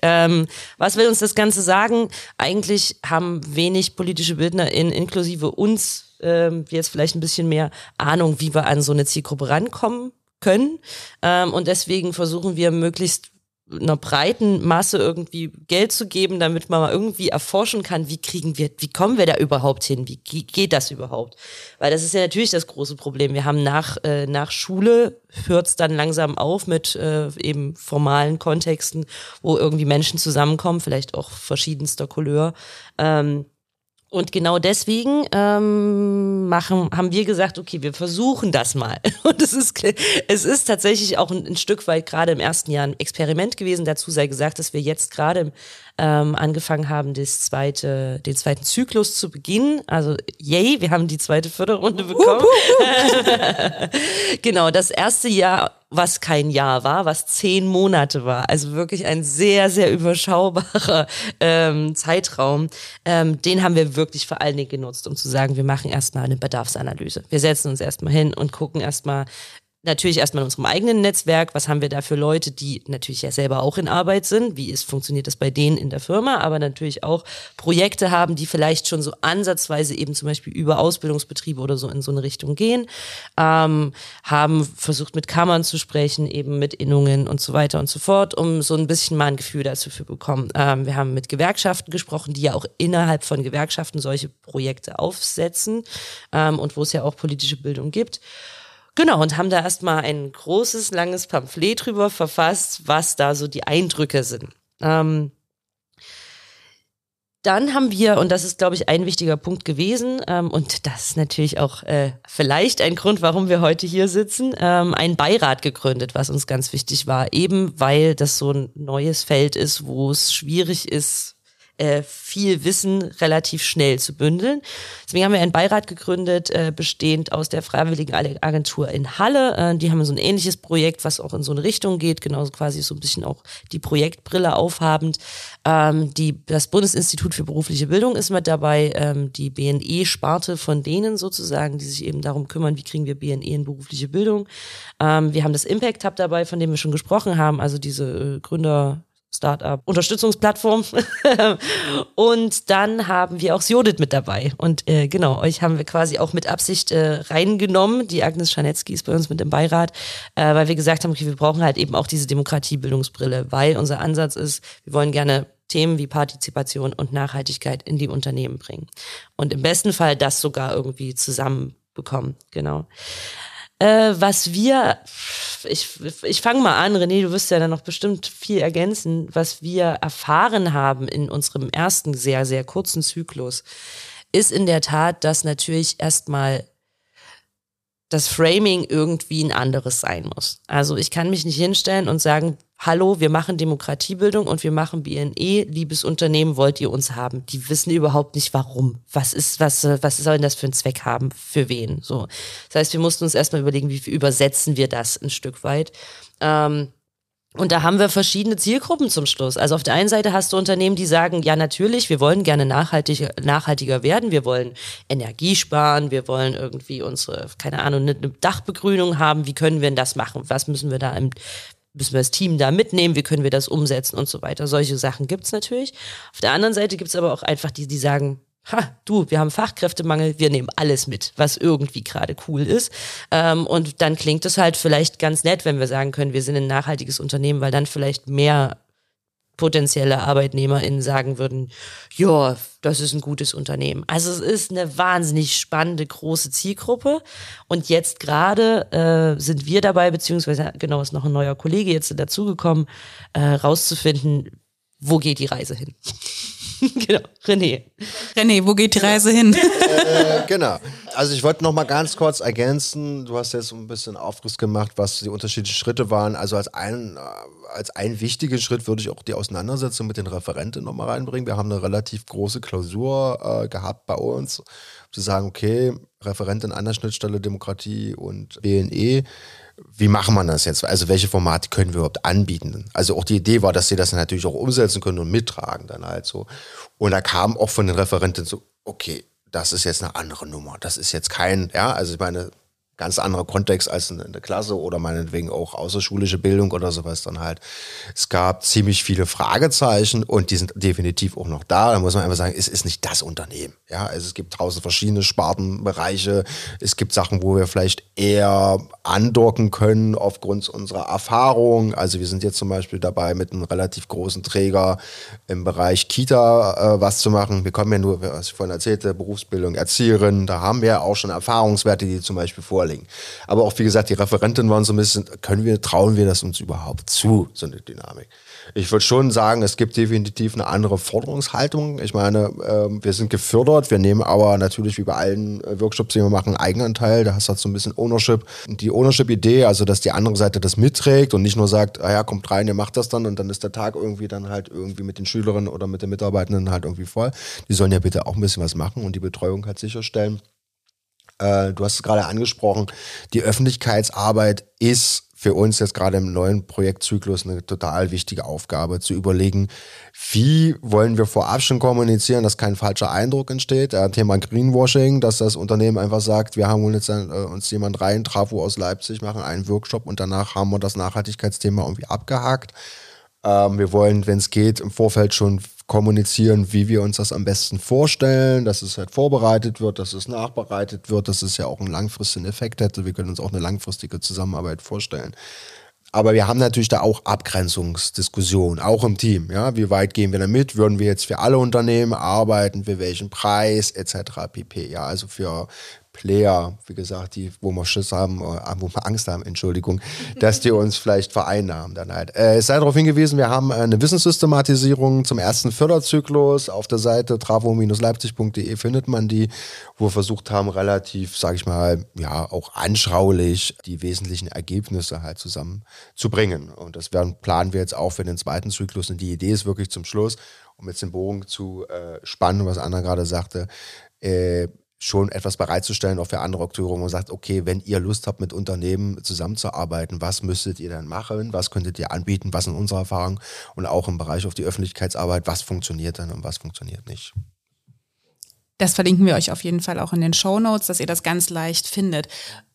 Ähm, was will uns das Ganze sagen? Eigentlich haben wenig politische BildnerInnen inklusive uns ähm, jetzt vielleicht ein bisschen mehr Ahnung, wie wir an so eine Zielgruppe rankommen können. Ähm, und deswegen versuchen wir möglichst einer breiten Masse irgendwie Geld zu geben, damit man mal irgendwie erforschen kann, wie kriegen wir, wie kommen wir da überhaupt hin, wie geht das überhaupt? Weil das ist ja natürlich das große Problem. Wir haben nach, äh, nach Schule hört es dann langsam auf mit äh, eben formalen Kontexten, wo irgendwie Menschen zusammenkommen, vielleicht auch verschiedenster Couleur. Ähm, und genau deswegen ähm, machen, haben wir gesagt, okay, wir versuchen das mal. Und es ist, es ist tatsächlich auch ein, ein Stück weit gerade im ersten Jahr ein Experiment gewesen. Dazu sei gesagt, dass wir jetzt gerade ähm, angefangen haben, das zweite, den zweiten Zyklus zu beginnen. Also yay, wir haben die zweite Förderrunde bekommen. genau, das erste Jahr was kein Jahr war, was zehn Monate war. Also wirklich ein sehr, sehr überschaubarer ähm, Zeitraum. Ähm, den haben wir wirklich vor allen Dingen genutzt, um zu sagen, wir machen erstmal eine Bedarfsanalyse. Wir setzen uns erstmal hin und gucken erstmal, natürlich erstmal in unserem eigenen Netzwerk, was haben wir da für Leute, die natürlich ja selber auch in Arbeit sind, wie ist, funktioniert das bei denen in der Firma, aber natürlich auch Projekte haben, die vielleicht schon so ansatzweise eben zum Beispiel über Ausbildungsbetriebe oder so in so eine Richtung gehen, ähm, haben versucht mit Kammern zu sprechen, eben mit Innungen und so weiter und so fort, um so ein bisschen mal ein Gefühl dazu zu bekommen. Ähm, wir haben mit Gewerkschaften gesprochen, die ja auch innerhalb von Gewerkschaften solche Projekte aufsetzen ähm, und wo es ja auch politische Bildung gibt. Genau, und haben da erstmal ein großes, langes Pamphlet drüber verfasst, was da so die Eindrücke sind. Ähm, dann haben wir, und das ist, glaube ich, ein wichtiger Punkt gewesen, ähm, und das ist natürlich auch äh, vielleicht ein Grund, warum wir heute hier sitzen, ähm, einen Beirat gegründet, was uns ganz wichtig war, eben weil das so ein neues Feld ist, wo es schwierig ist, äh, viel Wissen relativ schnell zu bündeln. Deswegen haben wir einen Beirat gegründet, äh, bestehend aus der Freiwilligen Agentur in Halle. Äh, die haben so ein ähnliches Projekt, was auch in so eine Richtung geht, genauso quasi so ein bisschen auch die Projektbrille aufhabend. Ähm, die, das Bundesinstitut für berufliche Bildung ist mit dabei, ähm, die BNE-Sparte von denen sozusagen, die sich eben darum kümmern, wie kriegen wir BNE in berufliche Bildung. Ähm, wir haben das Impact Hub dabei, von dem wir schon gesprochen haben, also diese äh, Gründer Startup-Unterstützungsplattform. und dann haben wir auch Jodit mit dabei. Und äh, genau, euch haben wir quasi auch mit Absicht äh, reingenommen. Die Agnes Scharnetzky ist bei uns mit im Beirat, äh, weil wir gesagt haben, okay, wir brauchen halt eben auch diese Demokratiebildungsbrille, weil unser Ansatz ist, wir wollen gerne Themen wie Partizipation und Nachhaltigkeit in die Unternehmen bringen. Und im besten Fall das sogar irgendwie zusammenbekommen. Genau. Äh, was wir, ich, ich fange mal an, René, du wirst ja dann noch bestimmt viel ergänzen, was wir erfahren haben in unserem ersten sehr, sehr kurzen Zyklus, ist in der Tat, dass natürlich erstmal das Framing irgendwie ein anderes sein muss. Also ich kann mich nicht hinstellen und sagen, hallo, wir machen Demokratiebildung und wir machen BNE, liebes Unternehmen, wollt ihr uns haben? Die wissen überhaupt nicht warum. Was ist, was, was soll denn das für einen Zweck haben? Für wen? So. Das heißt, wir mussten uns erstmal überlegen, wie übersetzen wir das ein Stück weit. Ähm, und da haben wir verschiedene Zielgruppen zum Schluss. Also auf der einen Seite hast du Unternehmen, die sagen, ja natürlich, wir wollen gerne nachhaltig, nachhaltiger werden, wir wollen Energie sparen, wir wollen irgendwie unsere, keine Ahnung, eine Dachbegrünung haben, wie können wir denn das machen? Was müssen wir da im, müssen wir das Team da mitnehmen, wie können wir das umsetzen und so weiter. Solche Sachen gibt's natürlich. Auf der anderen Seite gibt's aber auch einfach die, die sagen, ha, du, wir haben Fachkräftemangel, wir nehmen alles mit, was irgendwie gerade cool ist. Ähm, und dann klingt es halt vielleicht ganz nett, wenn wir sagen können, wir sind ein nachhaltiges Unternehmen, weil dann vielleicht mehr potenzielle ArbeitnehmerInnen sagen würden, ja, das ist ein gutes Unternehmen. Also es ist eine wahnsinnig spannende, große Zielgruppe. Und jetzt gerade äh, sind wir dabei, beziehungsweise genau ist noch ein neuer Kollege jetzt dazugekommen, äh, rauszufinden, wo geht die Reise hin. genau, René. René, wo geht die Reise hin? äh, genau. Also ich wollte noch mal ganz kurz ergänzen. Du hast jetzt ein bisschen Aufriss gemacht, was die unterschiedlichen Schritte waren. Also als ein, äh, als ein wichtigen Schritt würde ich auch die Auseinandersetzung mit den Referenten noch mal reinbringen. Wir haben eine relativ große Klausur äh, gehabt bei uns, zu sagen, okay, Referentin an der Schnittstelle Demokratie und BNE wie machen wir das jetzt? Also welche Formate können wir überhaupt anbieten? Also auch die Idee war, dass sie das natürlich auch umsetzen können und mittragen dann halt so. Und da kam auch von den Referenten so, okay, das ist jetzt eine andere Nummer. Das ist jetzt kein, ja, also ich meine, ganz anderer Kontext als in der Klasse oder meinetwegen auch außerschulische Bildung oder sowas dann halt. Es gab ziemlich viele Fragezeichen und die sind definitiv auch noch da. Da muss man einfach sagen, es ist nicht das Unternehmen. Ja, also es gibt tausend verschiedene Spartenbereiche. Es gibt Sachen, wo wir vielleicht eher andocken können aufgrund unserer Erfahrung. Also wir sind jetzt zum Beispiel dabei, mit einem relativ großen Träger im Bereich Kita äh, was zu machen. Wir kommen ja nur, was ich vorhin erzählte, Berufsbildung, Erzieherin. Da haben wir auch schon Erfahrungswerte, die zum Beispiel vorliegen. Aber auch, wie gesagt, die Referenten waren so ein bisschen, können wir, trauen wir das uns überhaupt zu, so eine Dynamik? Ich würde schon sagen, es gibt definitiv eine andere Forderungshaltung. Ich meine, äh, wir sind gefördert, wir nehmen aber natürlich wie bei allen äh, Workshops, die wir machen, einen Eigenanteil. Da hast du halt so ein bisschen Ownership. Die Ownership-Idee, also dass die andere Seite das mitträgt und nicht nur sagt, ah ja, kommt rein, ihr macht das dann und dann ist der Tag irgendwie dann halt irgendwie mit den Schülerinnen oder mit den Mitarbeitenden halt irgendwie voll. Die sollen ja bitte auch ein bisschen was machen und die Betreuung halt sicherstellen. Äh, du hast es gerade angesprochen, die Öffentlichkeitsarbeit ist für uns jetzt gerade im neuen Projektzyklus eine total wichtige Aufgabe, zu überlegen, wie wollen wir vorab schon kommunizieren, dass kein falscher Eindruck entsteht. Äh, Thema Greenwashing, dass das Unternehmen einfach sagt, wir haben jetzt äh, uns jemand rein, Trafo aus Leipzig, machen einen Workshop und danach haben wir das Nachhaltigkeitsthema irgendwie abgehakt. Ähm, wir wollen, wenn es geht, im Vorfeld schon kommunizieren, wie wir uns das am besten vorstellen, dass es halt vorbereitet wird, dass es nachbereitet wird, dass es ja auch einen langfristigen Effekt hätte. Wir können uns auch eine langfristige Zusammenarbeit vorstellen. Aber wir haben natürlich da auch Abgrenzungsdiskussionen, auch im Team. Ja, wie weit gehen wir damit? Würden wir jetzt für alle Unternehmen arbeiten? Für welchen Preis etc. pp. Ja, also für Player, wie gesagt, die, wo wir Schiss haben, äh, wo wir Angst haben, Entschuldigung, dass die uns vielleicht vereinnahmen dann halt. Äh, es sei darauf hingewiesen, wir haben eine Wissenssystematisierung zum ersten Förderzyklus. Auf der Seite travo-leipzig.de findet man die, wo wir versucht haben, relativ, sage ich mal, ja, auch anschaulich die wesentlichen Ergebnisse halt zusammenzubringen. Und das werden, planen wir jetzt auch für den zweiten Zyklus. Und die Idee ist wirklich zum Schluss, um jetzt den Bogen zu äh, spannen, was Anna gerade sagte, äh, schon etwas bereitzustellen, auch für andere Akteure, man sagt, okay, wenn ihr Lust habt, mit Unternehmen zusammenzuarbeiten, was müsstet ihr dann machen? Was könntet ihr anbieten? Was sind unsere Erfahrungen? Und auch im Bereich auf die Öffentlichkeitsarbeit, was funktioniert dann und was funktioniert nicht? Das verlinken wir euch auf jeden Fall auch in den Show Notes, dass ihr das ganz leicht findet.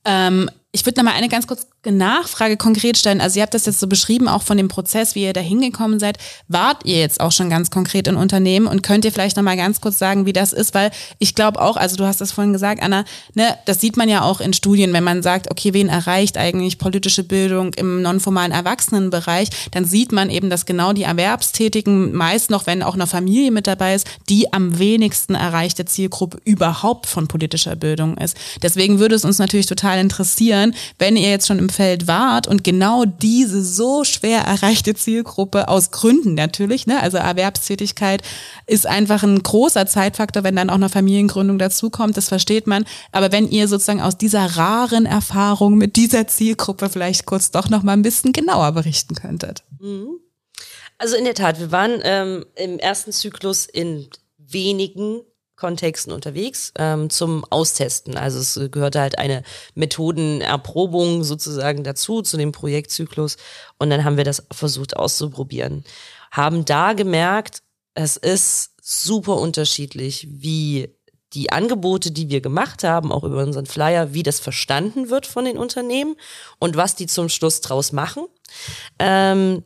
Ähm, ich würde noch mal eine ganz kurze Nachfrage konkret stellen. Also ihr habt das jetzt so beschrieben, auch von dem Prozess, wie ihr da hingekommen seid. Wart ihr jetzt auch schon ganz konkret in Unternehmen und könnt ihr vielleicht noch mal ganz kurz sagen, wie das ist? Weil ich glaube auch, also du hast das vorhin gesagt, Anna, ne, das sieht man ja auch in Studien, wenn man sagt, okay, wen erreicht eigentlich politische Bildung im nonformalen Erwachsenenbereich, dann sieht man eben, dass genau die Erwerbstätigen, meist noch, wenn auch eine Familie mit dabei ist, die am wenigsten erreichte Zielgruppe überhaupt von politischer Bildung ist. Deswegen würde es uns natürlich total interessieren, interessieren, wenn ihr jetzt schon im Feld wart und genau diese so schwer erreichte Zielgruppe aus Gründen natürlich, ne, also Erwerbstätigkeit ist einfach ein großer Zeitfaktor, wenn dann auch eine Familiengründung dazukommt, das versteht man. Aber wenn ihr sozusagen aus dieser raren Erfahrung mit dieser Zielgruppe vielleicht kurz doch noch mal ein bisschen genauer berichten könntet. Mhm. Also in der Tat, wir waren ähm, im ersten Zyklus in wenigen Kontexten unterwegs ähm, zum Austesten. Also es gehörte halt eine Methodenerprobung sozusagen dazu, zu dem Projektzyklus. Und dann haben wir das versucht auszuprobieren. Haben da gemerkt, es ist super unterschiedlich, wie die Angebote, die wir gemacht haben, auch über unseren Flyer, wie das verstanden wird von den Unternehmen und was die zum Schluss draus machen. Ähm,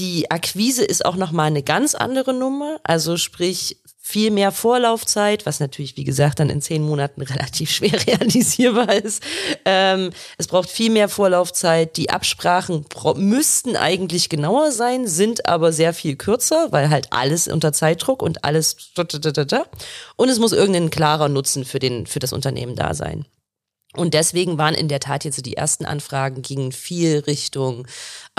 die Akquise ist auch nochmal eine ganz andere Nummer. Also sprich, viel mehr Vorlaufzeit, was natürlich, wie gesagt, dann in zehn Monaten relativ schwer realisierbar ist. Ähm, es braucht viel mehr Vorlaufzeit. Die Absprachen müssten eigentlich genauer sein, sind aber sehr viel kürzer, weil halt alles unter Zeitdruck und alles und es muss irgendein klarer Nutzen für den für das Unternehmen da sein. Und deswegen waren in der Tat jetzt die ersten Anfragen gingen viel Richtung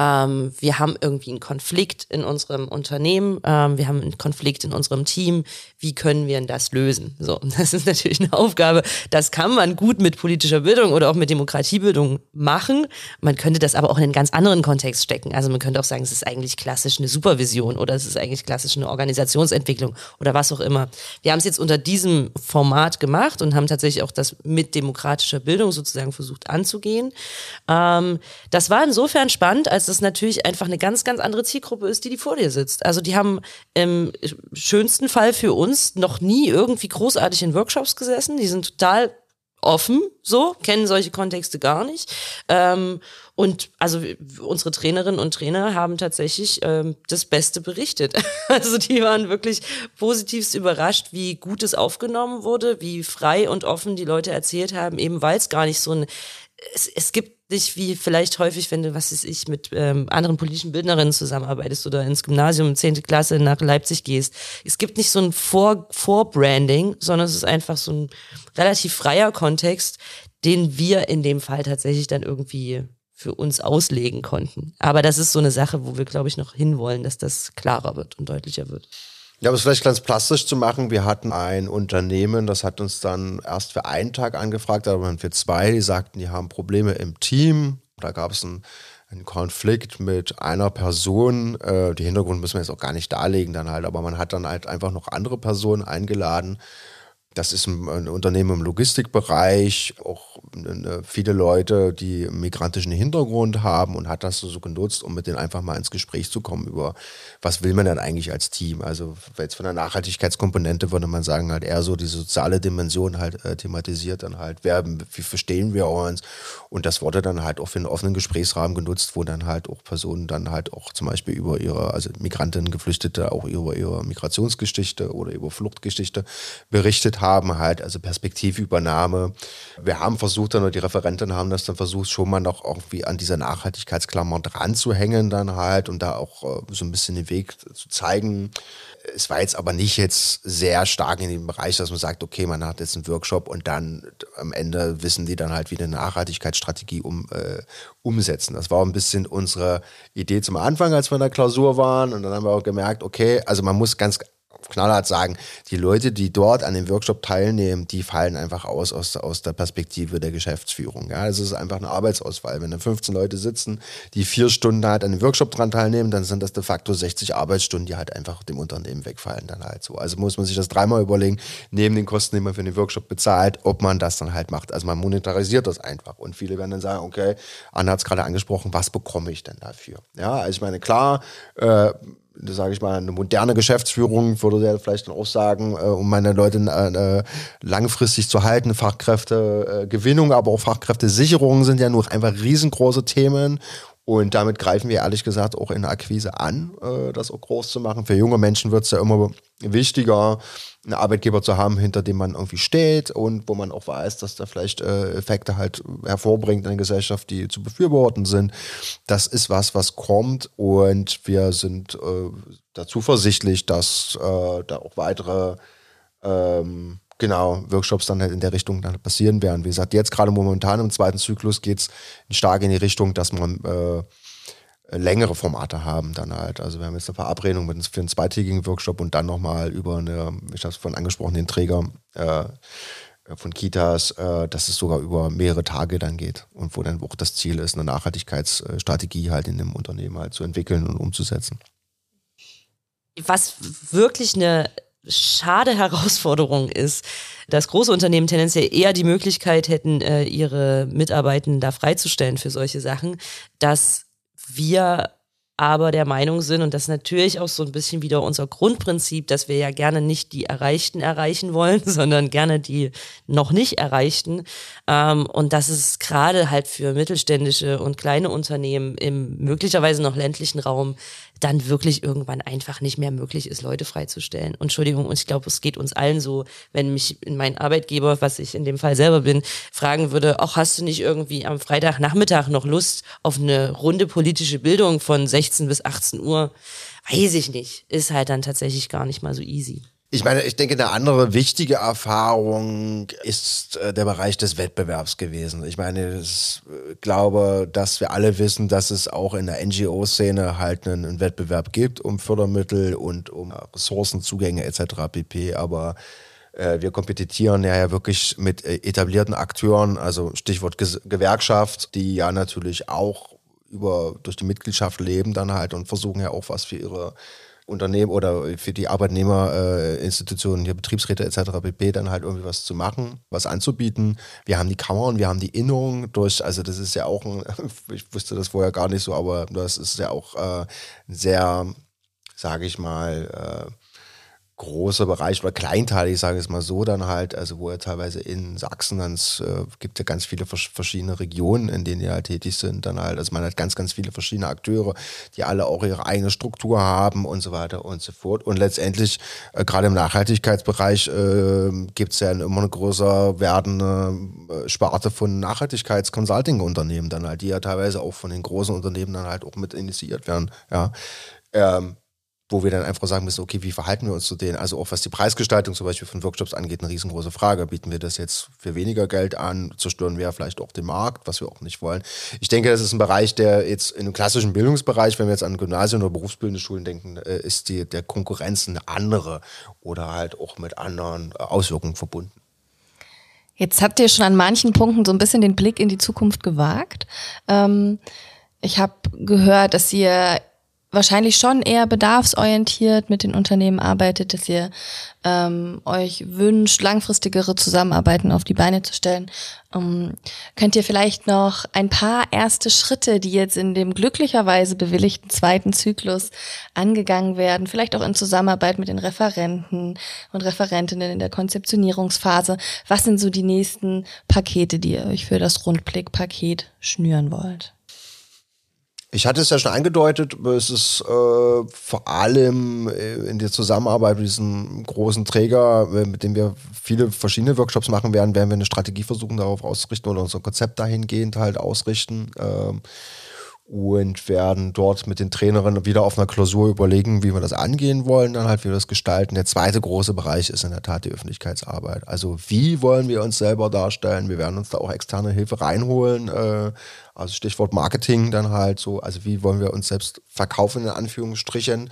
ähm, wir haben irgendwie einen Konflikt in unserem Unternehmen, ähm, wir haben einen Konflikt in unserem Team, wie können wir denn das lösen? So, das ist natürlich eine Aufgabe, das kann man gut mit politischer Bildung oder auch mit Demokratiebildung machen. Man könnte das aber auch in einen ganz anderen Kontext stecken. Also man könnte auch sagen, es ist eigentlich klassisch eine Supervision oder es ist eigentlich klassisch eine Organisationsentwicklung oder was auch immer. Wir haben es jetzt unter diesem Format gemacht und haben tatsächlich auch das mit demokratischer Bildung sozusagen versucht anzugehen. Ähm, das war insofern spannend, als das natürlich einfach eine ganz, ganz andere Zielgruppe ist, die die vor dir sitzt. Also die haben im schönsten Fall für uns noch nie irgendwie großartig in Workshops gesessen. Die sind total offen, so, kennen solche Kontexte gar nicht. Ähm, und also unsere Trainerinnen und Trainer haben tatsächlich ähm, das Beste berichtet. Also die waren wirklich positivst überrascht, wie gut es aufgenommen wurde, wie frei und offen die Leute erzählt haben, eben weil es gar nicht so ein es, es gibt nicht wie vielleicht häufig, wenn du, was ist ich, mit ähm, anderen politischen Bildnerinnen zusammenarbeitest oder ins Gymnasium, 10. Klasse nach Leipzig gehst. Es gibt nicht so ein Vor Vorbranding, sondern es ist einfach so ein relativ freier Kontext, den wir in dem Fall tatsächlich dann irgendwie für uns auslegen konnten. Aber das ist so eine Sache, wo wir, glaube ich, noch hinwollen, dass das klarer wird und deutlicher wird. Ja, um es vielleicht ganz plastisch zu machen, wir hatten ein Unternehmen, das hat uns dann erst für einen Tag angefragt, aber dann für zwei, die sagten, die haben Probleme im Team. Da gab es einen, einen Konflikt mit einer Person. Äh, die Hintergrund müssen wir jetzt auch gar nicht darlegen dann halt, aber man hat dann halt einfach noch andere Personen eingeladen, das ist ein, ein Unternehmen im Logistikbereich, auch viele Leute, die migrantischen Hintergrund haben und hat das so, so genutzt, um mit denen einfach mal ins Gespräch zu kommen über, was will man denn eigentlich als Team? Also jetzt von der Nachhaltigkeitskomponente würde man sagen, halt eher so die soziale Dimension halt äh, thematisiert dann halt, wer, wie verstehen wir uns? Und das wurde dann halt auch für einen offenen Gesprächsrahmen genutzt, wo dann halt auch Personen dann halt auch zum Beispiel über ihre, also Migrantinnen, Geflüchtete, auch über ihre Migrationsgeschichte oder über Fluchtgeschichte berichtet haben halt, also Perspektivübernahme. Wir haben versucht, dann, die Referenten haben das dann versucht, schon mal noch irgendwie an dieser Nachhaltigkeitsklammer dran zu hängen dann halt und da auch äh, so ein bisschen den Weg zu zeigen. Es war jetzt aber nicht jetzt sehr stark in dem Bereich, dass man sagt, okay, man hat jetzt einen Workshop und dann am Ende wissen die dann halt, wie eine Nachhaltigkeitsstrategie um, äh, umsetzen. Das war ein bisschen unsere Idee zum Anfang, als wir in der Klausur waren und dann haben wir auch gemerkt, okay, also man muss ganz knallhart sagen, die Leute, die dort an dem Workshop teilnehmen, die fallen einfach aus aus, aus der Perspektive der Geschäftsführung. Ja, es ist einfach eine Arbeitsauswahl. Wenn da 15 Leute sitzen, die vier Stunden halt an dem Workshop dran teilnehmen, dann sind das de facto 60 Arbeitsstunden, die halt einfach dem Unternehmen wegfallen dann halt so. Also muss man sich das dreimal überlegen, neben den Kosten, die man für den Workshop bezahlt, ob man das dann halt macht. Also man monetarisiert das einfach. Und viele werden dann sagen, okay, Anna hat es gerade angesprochen, was bekomme ich denn dafür? Ja, also ich meine, klar, äh, sage ich mal, eine moderne Geschäftsführung würde ja vielleicht dann auch sagen, äh, um meine Leute äh, langfristig zu halten, Fachkräftegewinnung, aber auch Fachkräftesicherung sind ja nur einfach riesengroße Themen. Und damit greifen wir ehrlich gesagt auch in der Akquise an, äh, das auch groß zu machen. Für junge Menschen wird es ja immer wichtiger, einen Arbeitgeber zu haben, hinter dem man irgendwie steht und wo man auch weiß, dass da vielleicht äh, Effekte halt hervorbringt in der Gesellschaft, die zu befürworten sind. Das ist was, was kommt und wir sind äh, da zuversichtlich, dass äh, da auch weitere ähm, genau, Workshops dann halt in der Richtung dann passieren werden. Wie gesagt, jetzt gerade momentan im zweiten Zyklus geht es stark in die Richtung, dass man äh, längere Formate haben dann halt. Also wir haben jetzt eine Verabredung mit, für einen zweitägigen Workshop und dann nochmal über eine, ich habe es vorhin angesprochen, den Träger äh, von Kitas, äh, dass es sogar über mehrere Tage dann geht und wo dann auch das Ziel ist, eine Nachhaltigkeitsstrategie halt in dem Unternehmen halt zu entwickeln und umzusetzen. Was wirklich eine schade Herausforderung ist, dass große Unternehmen tendenziell eher die Möglichkeit hätten, äh, ihre Mitarbeitenden da freizustellen für solche Sachen, dass wir aber der Meinung sind, und das ist natürlich auch so ein bisschen wieder unser Grundprinzip, dass wir ja gerne nicht die Erreichten erreichen wollen, sondern gerne die noch nicht Erreichten. Ähm, und dass es gerade halt für mittelständische und kleine Unternehmen im möglicherweise noch ländlichen Raum dann wirklich irgendwann einfach nicht mehr möglich ist, Leute freizustellen. Und Entschuldigung, und ich glaube, es geht uns allen so, wenn mich mein Arbeitgeber, was ich in dem Fall selber bin, fragen würde, auch hast du nicht irgendwie am Freitagnachmittag noch Lust auf eine runde politische Bildung von 16 bis 18 Uhr? Weiß ich nicht. Ist halt dann tatsächlich gar nicht mal so easy. Ich meine, ich denke, eine andere wichtige Erfahrung ist äh, der Bereich des Wettbewerbs gewesen. Ich meine, ich äh, glaube, dass wir alle wissen, dass es auch in der NGO-Szene halt einen, Wettbewerb gibt um Fördermittel und um Ressourcenzugänge etc. pp. Aber äh, wir kompetitieren ja, wirklich mit äh, etablierten Akteuren, also Stichwort Gewerkschaft, die ja natürlich auch über durch die Mitgliedschaft leben dann halt und versuchen ja auch was für ihre Unternehmen oder für die Arbeitnehmerinstitutionen, äh, hier Betriebsräte etc. pp. dann halt irgendwie was zu machen, was anzubieten. Wir haben die Kammern, wir haben die Innung durch, also das ist ja auch ein, ich wusste das vorher gar nicht so, aber das ist ja auch äh, sehr, sage ich mal, äh, großer Bereich oder kleinteilig, sage ich es mal so, dann halt, also wo er teilweise in Sachsen, dann äh, gibt ja ganz viele verschiedene Regionen, in denen die halt tätig sind, dann halt, also man hat ganz, ganz viele verschiedene Akteure, die alle auch ihre eigene Struktur haben und so weiter und so fort. Und letztendlich, äh, gerade im Nachhaltigkeitsbereich, äh, gibt es ja immer eine größer werdende äh, Sparte von Nachhaltigkeitsconsulting-Unternehmen dann halt, die ja teilweise auch von den großen Unternehmen dann halt auch mit initiiert werden, ja. Ähm, wo wir dann einfach sagen müssen, okay, wie verhalten wir uns zu denen? Also auch was die Preisgestaltung zum Beispiel von Workshops angeht, eine riesengroße Frage. Bieten wir das jetzt für weniger Geld an? Zerstören wir vielleicht auch den Markt, was wir auch nicht wollen? Ich denke, das ist ein Bereich, der jetzt in einem klassischen Bildungsbereich, wenn wir jetzt an Gymnasien oder berufsbildende Schulen denken, äh, ist die, der Konkurrenz eine andere oder halt auch mit anderen äh, Auswirkungen verbunden. Jetzt habt ihr schon an manchen Punkten so ein bisschen den Blick in die Zukunft gewagt. Ähm, ich habe gehört, dass ihr wahrscheinlich schon eher bedarfsorientiert mit den Unternehmen arbeitet, dass ihr ähm, euch wünscht, langfristigere Zusammenarbeiten auf die Beine zu stellen. Ähm, könnt ihr vielleicht noch ein paar erste Schritte, die jetzt in dem glücklicherweise bewilligten zweiten Zyklus angegangen werden, vielleicht auch in Zusammenarbeit mit den Referenten und Referentinnen in der Konzeptionierungsphase, was sind so die nächsten Pakete, die ihr euch für das Rundblickpaket schnüren wollt? Ich hatte es ja schon angedeutet, es ist äh, vor allem äh, in der Zusammenarbeit mit diesem großen Träger, äh, mit dem wir viele verschiedene Workshops machen werden, werden wir eine Strategie versuchen, darauf auszurichten oder unser Konzept dahingehend halt ausrichten. Ähm, und werden dort mit den Trainerinnen wieder auf einer Klausur überlegen, wie wir das angehen wollen, dann halt, wie wir das gestalten. Der zweite große Bereich ist in der Tat die Öffentlichkeitsarbeit. Also wie wollen wir uns selber darstellen? Wir werden uns da auch externe Hilfe reinholen. Äh, also Stichwort Marketing dann halt so. Also wie wollen wir uns selbst verkaufen in Anführungsstrichen?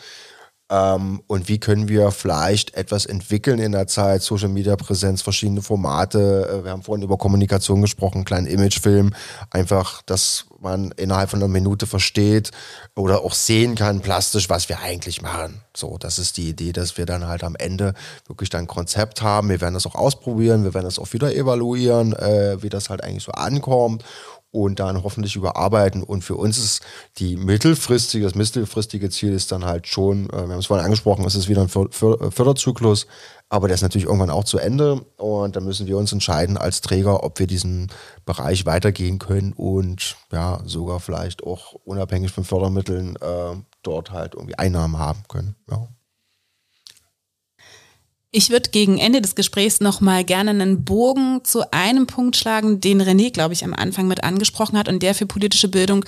Ähm, und wie können wir vielleicht etwas entwickeln in der Zeit, Social Media Präsenz, verschiedene Formate. Äh, wir haben vorhin über Kommunikation gesprochen, einen kleinen Imagefilm, einfach, dass man innerhalb von einer Minute versteht oder auch sehen kann, plastisch, was wir eigentlich machen. So, das ist die Idee, dass wir dann halt am Ende wirklich dann ein Konzept haben. Wir werden das auch ausprobieren, wir werden das auch wieder evaluieren, äh, wie das halt eigentlich so ankommt und dann hoffentlich überarbeiten. Und für uns ist die mittelfristige, das mittelfristige Ziel ist dann halt schon, äh, wir haben es vorhin angesprochen, es ist wieder ein Förderzyklus, aber der ist natürlich irgendwann auch zu Ende und dann müssen wir uns entscheiden als Träger, ob wir diesen Bereich weitergehen können und ja, sogar vielleicht auch unabhängig von Fördermitteln äh, dort halt irgendwie Einnahmen haben können. Ja. Ich würde gegen Ende des Gesprächs nochmal gerne einen Bogen zu einem Punkt schlagen, den René, glaube ich, am Anfang mit angesprochen hat und der für politische Bildung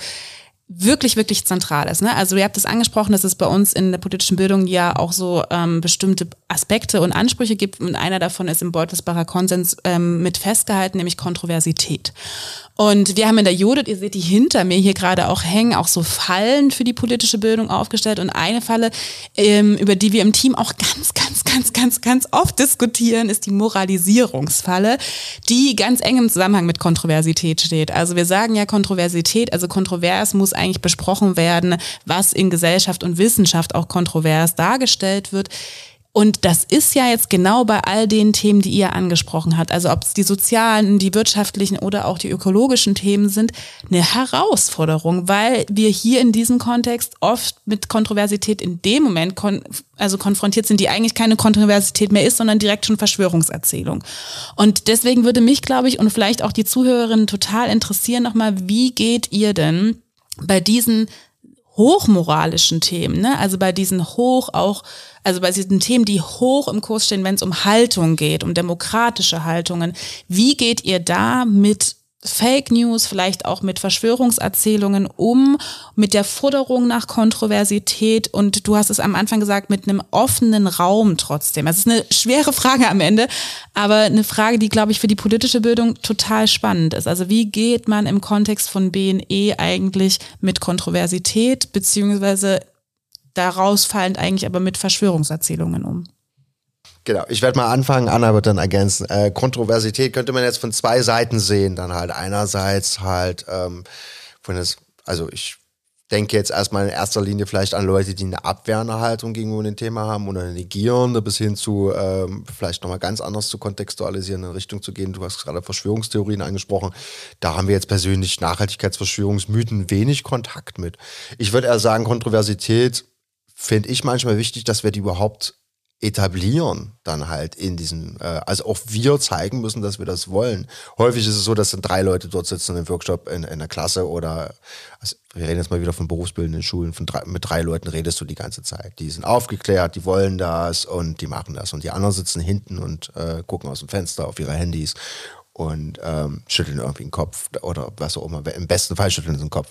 wirklich, wirklich zentral ist. Ne? Also ihr habt es angesprochen, dass es bei uns in der politischen Bildung ja auch so ähm, bestimmte Aspekte und Ansprüche gibt und einer davon ist im Beutelsbacher Konsens ähm, mit festgehalten, nämlich Kontroversität. Und wir haben in der Judith, ihr seht die hinter mir hier gerade auch hängen, auch so Fallen für die politische Bildung aufgestellt. Und eine Falle, ähm, über die wir im Team auch ganz, ganz, ganz, ganz, ganz oft diskutieren, ist die Moralisierungsfalle, die ganz eng im Zusammenhang mit Kontroversität steht. Also wir sagen ja Kontroversität, also kontrovers muss eigentlich besprochen werden, was in Gesellschaft und Wissenschaft auch kontrovers dargestellt wird. Und das ist ja jetzt genau bei all den Themen, die ihr angesprochen habt, also ob es die sozialen, die wirtschaftlichen oder auch die ökologischen Themen sind, eine Herausforderung, weil wir hier in diesem Kontext oft mit Kontroversität in dem Moment kon also konfrontiert sind, die eigentlich keine Kontroversität mehr ist, sondern direkt schon Verschwörungserzählung. Und deswegen würde mich, glaube ich, und vielleicht auch die Zuhörerinnen total interessieren nochmal, wie geht ihr denn bei diesen hochmoralischen Themen, ne? also bei diesen hoch auch, also bei diesen Themen, die hoch im Kurs stehen, wenn es um Haltung geht, um demokratische Haltungen, wie geht ihr da mit Fake News, vielleicht auch mit Verschwörungserzählungen um, mit der Forderung nach Kontroversität und du hast es am Anfang gesagt, mit einem offenen Raum trotzdem. Es ist eine schwere Frage am Ende, aber eine Frage, die, glaube ich, für die politische Bildung total spannend ist. Also wie geht man im Kontext von BNE eigentlich mit Kontroversität, beziehungsweise daraus fallend eigentlich aber mit Verschwörungserzählungen um? Genau, ich werde mal anfangen, Anna wird dann ergänzen. Äh, Kontroversität könnte man jetzt von zwei Seiten sehen. Dann halt einerseits halt ähm, von das, also ich denke jetzt erstmal in erster Linie vielleicht an Leute, die eine abwehrende Haltung gegenüber dem Thema haben oder eine negierende, bis hin zu ähm, vielleicht nochmal ganz anders zu kontextualisieren, in Richtung zu gehen. Du hast gerade Verschwörungstheorien angesprochen. Da haben wir jetzt persönlich Nachhaltigkeitsverschwörungsmythen wenig Kontakt mit. Ich würde eher sagen, Kontroversität finde ich manchmal wichtig, dass wir die überhaupt etablieren dann halt in diesem, äh, also auch wir zeigen müssen, dass wir das wollen. Häufig ist es so, dass dann drei Leute dort sitzen im Workshop in, in der Klasse oder, also wir reden jetzt mal wieder von berufsbildenden Schulen, von drei, mit drei Leuten redest du die ganze Zeit. Die sind aufgeklärt, die wollen das und die machen das. Und die anderen sitzen hinten und äh, gucken aus dem Fenster auf ihre Handys und ähm, schütteln irgendwie den Kopf oder was auch immer, im besten Fall schütteln sie den Kopf.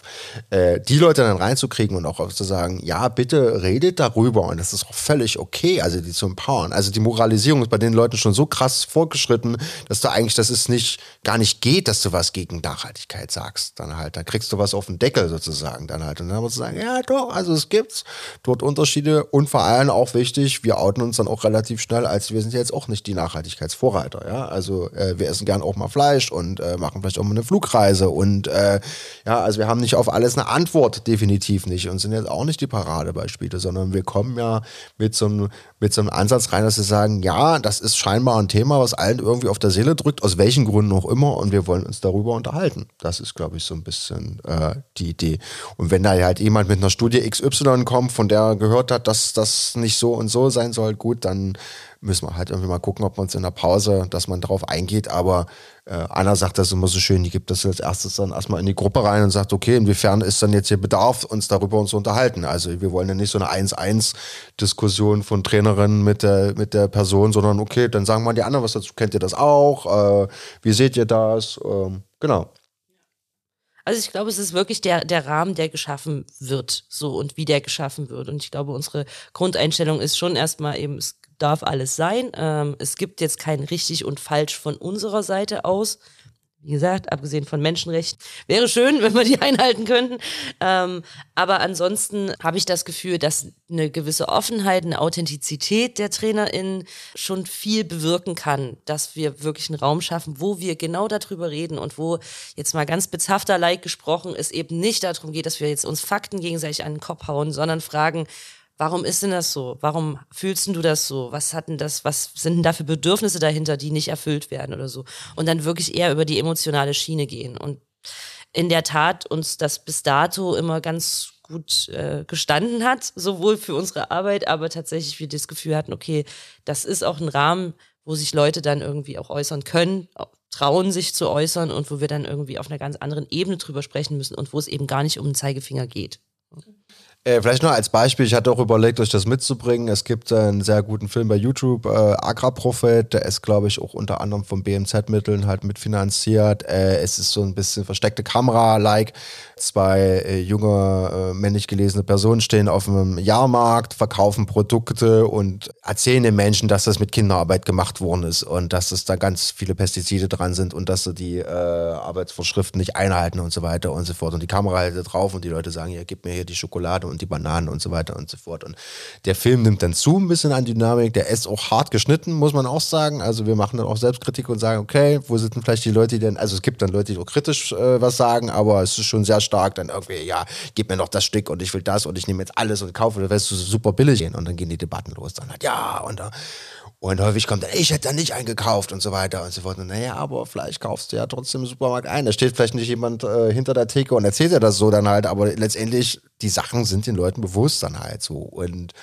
Äh, die Leute dann reinzukriegen und auch zu sagen, ja, bitte redet darüber und das ist auch völlig okay, also die zu empowern. Also die Moralisierung ist bei den Leuten schon so krass fortgeschritten, dass du eigentlich, dass es nicht, gar nicht geht, dass du was gegen Nachhaltigkeit sagst. Dann halt, dann kriegst du was auf den Deckel sozusagen dann halt. Und dann musst du sagen, ja doch, also es gibt dort Unterschiede und vor allem auch wichtig, wir outen uns dann auch relativ schnell, als wir sind jetzt auch nicht die Nachhaltigkeitsvorreiter, ja. Also äh, wir essen gern auch mal Fleisch und äh, machen vielleicht auch mal eine Flugreise. Und äh, ja, also wir haben nicht auf alles eine Antwort, definitiv nicht. Und sind jetzt auch nicht die Paradebeispiele, sondern wir kommen ja mit so einem, mit so einem Ansatz rein, dass wir sagen, ja, das ist scheinbar ein Thema, was allen irgendwie auf der Seele drückt, aus welchen Gründen auch immer. Und wir wollen uns darüber unterhalten. Das ist, glaube ich, so ein bisschen äh, die Idee. Und wenn da halt jemand mit einer Studie XY kommt, von der er gehört hat, dass das nicht so und so sein soll, gut, dann müssen wir halt irgendwie mal gucken, ob man es in der Pause, dass man darauf eingeht. Aber äh, Anna sagt das immer so schön, die gibt das als erstes dann erstmal in die Gruppe rein und sagt, okay, inwiefern ist dann jetzt hier Bedarf, uns darüber zu unterhalten. Also wir wollen ja nicht so eine 1-1-Diskussion von Trainerinnen mit der, mit der Person, sondern okay, dann sagen mal die anderen was dazu. Kennt ihr das auch? Äh, wie seht ihr das? Ähm, genau. Also ich glaube, es ist wirklich der, der Rahmen, der geschaffen wird, so und wie der geschaffen wird. Und ich glaube, unsere Grundeinstellung ist schon erstmal eben, es darf alles sein. Ähm, es gibt jetzt kein richtig und falsch von unserer Seite aus. Wie gesagt, abgesehen von Menschenrechten, wäre schön, wenn wir die einhalten könnten. Ähm, aber ansonsten habe ich das Gefühl, dass eine gewisse Offenheit, eine Authentizität der TrainerInnen schon viel bewirken kann, dass wir wirklich einen Raum schaffen, wo wir genau darüber reden und wo jetzt mal ganz bezhafter Like gesprochen es eben nicht darum geht, dass wir jetzt uns Fakten gegenseitig an den Kopf hauen, sondern fragen, Warum ist denn das so? Warum fühlst du das so? Was hatten das, was sind denn da für Bedürfnisse dahinter, die nicht erfüllt werden oder so? Und dann wirklich eher über die emotionale Schiene gehen. Und in der Tat uns das bis dato immer ganz gut äh, gestanden hat, sowohl für unsere Arbeit, aber tatsächlich wir das Gefühl hatten, okay, das ist auch ein Rahmen, wo sich Leute dann irgendwie auch äußern können, trauen sich zu äußern und wo wir dann irgendwie auf einer ganz anderen Ebene drüber sprechen müssen und wo es eben gar nicht um den Zeigefinger geht. Äh, vielleicht nur als Beispiel, ich hatte auch überlegt, euch das mitzubringen. Es gibt einen sehr guten Film bei YouTube, äh, Agrarprophet, der ist, glaube ich, auch unter anderem von BMZ-Mitteln halt mitfinanziert. Äh, es ist so ein bisschen versteckte Kamera-like. Zwei äh, junge, äh, männlich gelesene Personen stehen auf einem Jahrmarkt, verkaufen Produkte und erzählen den Menschen, dass das mit Kinderarbeit gemacht worden ist und dass es da ganz viele Pestizide dran sind und dass sie die Arbeitsvorschriften nicht einhalten und so weiter und so fort. Und die Kamera hält drauf und die Leute sagen, ja, gib mir hier die Schokolade und die Bananen und so weiter und so fort. Und der Film nimmt dann zu ein bisschen an Dynamik. Der ist auch hart geschnitten, muss man auch sagen. Also wir machen dann auch Selbstkritik und sagen, okay, wo sind denn vielleicht die Leute, die denn, also es gibt dann Leute, die auch kritisch äh, was sagen, aber es ist schon sehr stark dann irgendwie, ja, gib mir noch das Stück und ich will das und ich nehme jetzt alles und kaufe, das wirst du super billig. Und dann gehen die Debatten los. Dann halt, ja, und da und häufig kommt dann, ich hätte da nicht eingekauft und so weiter und so fort. Und naja, aber vielleicht kaufst du ja trotzdem im Supermarkt ein. Da steht vielleicht nicht jemand äh, hinter der Theke und erzählt dir das so dann halt, aber letztendlich, die Sachen sind den Leuten bewusst dann halt so. Und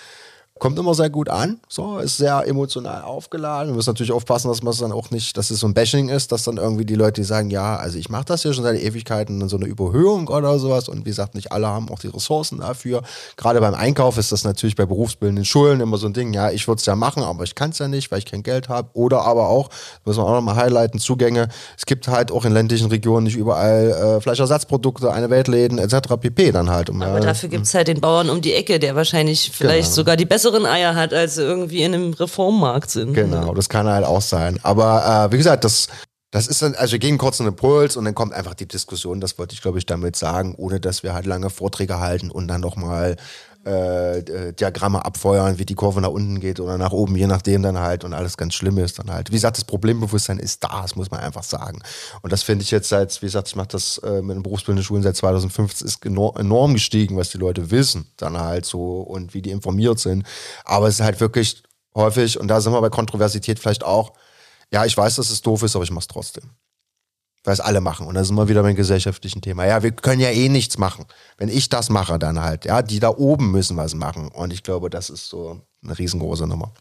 Kommt immer sehr gut an, so, ist sehr emotional aufgeladen. Wir müssen natürlich aufpassen, dass man es dann auch nicht, dass es so ein Bashing ist, dass dann irgendwie die Leute, die sagen, ja, also ich mache das hier schon seit Ewigkeiten, dann so eine Überhöhung oder sowas. Und wie gesagt, nicht alle haben auch die Ressourcen dafür. Gerade beim Einkauf ist das natürlich bei berufsbildenden Schulen immer so ein Ding, ja, ich würde es ja machen, aber ich kann es ja nicht, weil ich kein Geld habe. Oder aber auch, müssen wir auch nochmal highlighten, Zugänge. Es gibt halt auch in ländlichen Regionen nicht überall äh, Fleischersatzprodukte, eine Weltläden etc. pp. dann halt. Um, aber dafür gibt es halt den Bauern um die Ecke, der wahrscheinlich vielleicht genau. sogar die bessere besseren Eier hat, als sie irgendwie in einem Reformmarkt sind. Genau, das kann halt auch sein. Aber äh, wie gesagt, das, das ist dann, also wir gehen kurz einen Impuls und dann kommt einfach die Diskussion, das wollte ich glaube ich damit sagen, ohne dass wir halt lange Vorträge halten und dann nochmal äh, äh, Diagramme abfeuern, wie die Kurve nach unten geht oder nach oben, je nachdem dann halt und alles ganz schlimm ist dann halt. Wie gesagt, das Problembewusstsein ist da, das muss man einfach sagen. Und das finde ich jetzt seit, wie gesagt, ich mache das äh, mit den berufsbildenden Schulen seit 2015, ist enorm gestiegen, was die Leute wissen dann halt so und wie die informiert sind. Aber es ist halt wirklich häufig, und da sind wir bei Kontroversität vielleicht auch, ja, ich weiß, dass es doof ist, aber ich mache es trotzdem weil es alle machen. Und da sind wir wieder beim gesellschaftlichen Thema. Ja, wir können ja eh nichts machen. Wenn ich das mache, dann halt. Ja, die da oben müssen was machen. Und ich glaube, das ist so eine riesengroße Nummer.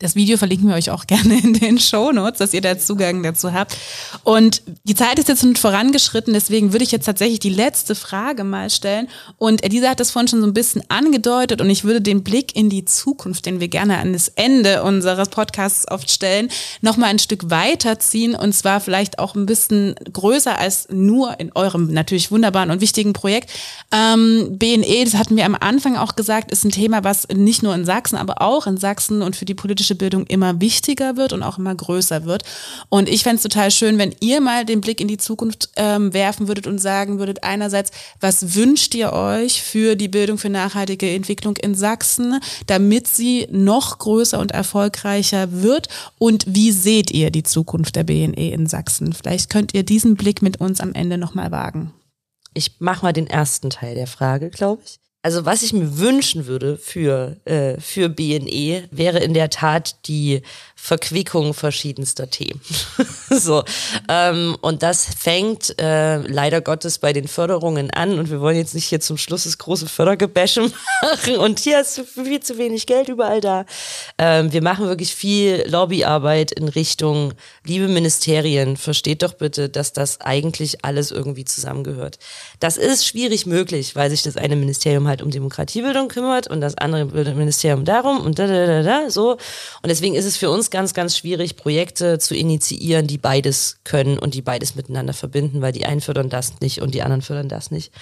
Das Video verlinken wir euch auch gerne in den Show Notes, dass ihr da Zugang dazu habt. Und die Zeit ist jetzt schon vorangeschritten, deswegen würde ich jetzt tatsächlich die letzte Frage mal stellen. Und Elisa hat das vorhin schon so ein bisschen angedeutet und ich würde den Blick in die Zukunft, den wir gerne an das Ende unseres Podcasts oft stellen, nochmal ein Stück weiterziehen und zwar vielleicht auch ein bisschen größer als nur in eurem natürlich wunderbaren und wichtigen Projekt. Ähm, BNE, das hatten wir am Anfang auch gesagt, ist ein Thema, was nicht nur in Sachsen, aber auch in Sachsen und für die politische politische Bildung immer wichtiger wird und auch immer größer wird. Und ich fände es total schön, wenn ihr mal den Blick in die Zukunft ähm, werfen würdet und sagen würdet, einerseits, was wünscht ihr euch für die Bildung für nachhaltige Entwicklung in Sachsen, damit sie noch größer und erfolgreicher wird? Und wie seht ihr die Zukunft der BNE in Sachsen? Vielleicht könnt ihr diesen Blick mit uns am Ende nochmal wagen. Ich mache mal den ersten Teil der Frage, glaube ich. Also was ich mir wünschen würde für, äh, für BNE, wäre in der Tat die Verquickung verschiedenster Themen. so. Ähm, und das fängt äh, leider Gottes bei den Förderungen an. Und wir wollen jetzt nicht hier zum Schluss das große Fördergebäsche machen. Und hier du viel zu wenig Geld überall da. Ähm, wir machen wirklich viel Lobbyarbeit in Richtung, liebe Ministerien, versteht doch bitte, dass das eigentlich alles irgendwie zusammengehört. Das ist schwierig möglich, weil sich das eine Ministerium halt um Demokratiebildung kümmert und das andere Ministerium darum und da, da, da, da, so. Und deswegen ist es für uns ganz, ganz schwierig, Projekte zu initiieren, die beides können und die beides miteinander verbinden, weil die einen fördern das nicht und die anderen fördern das nicht.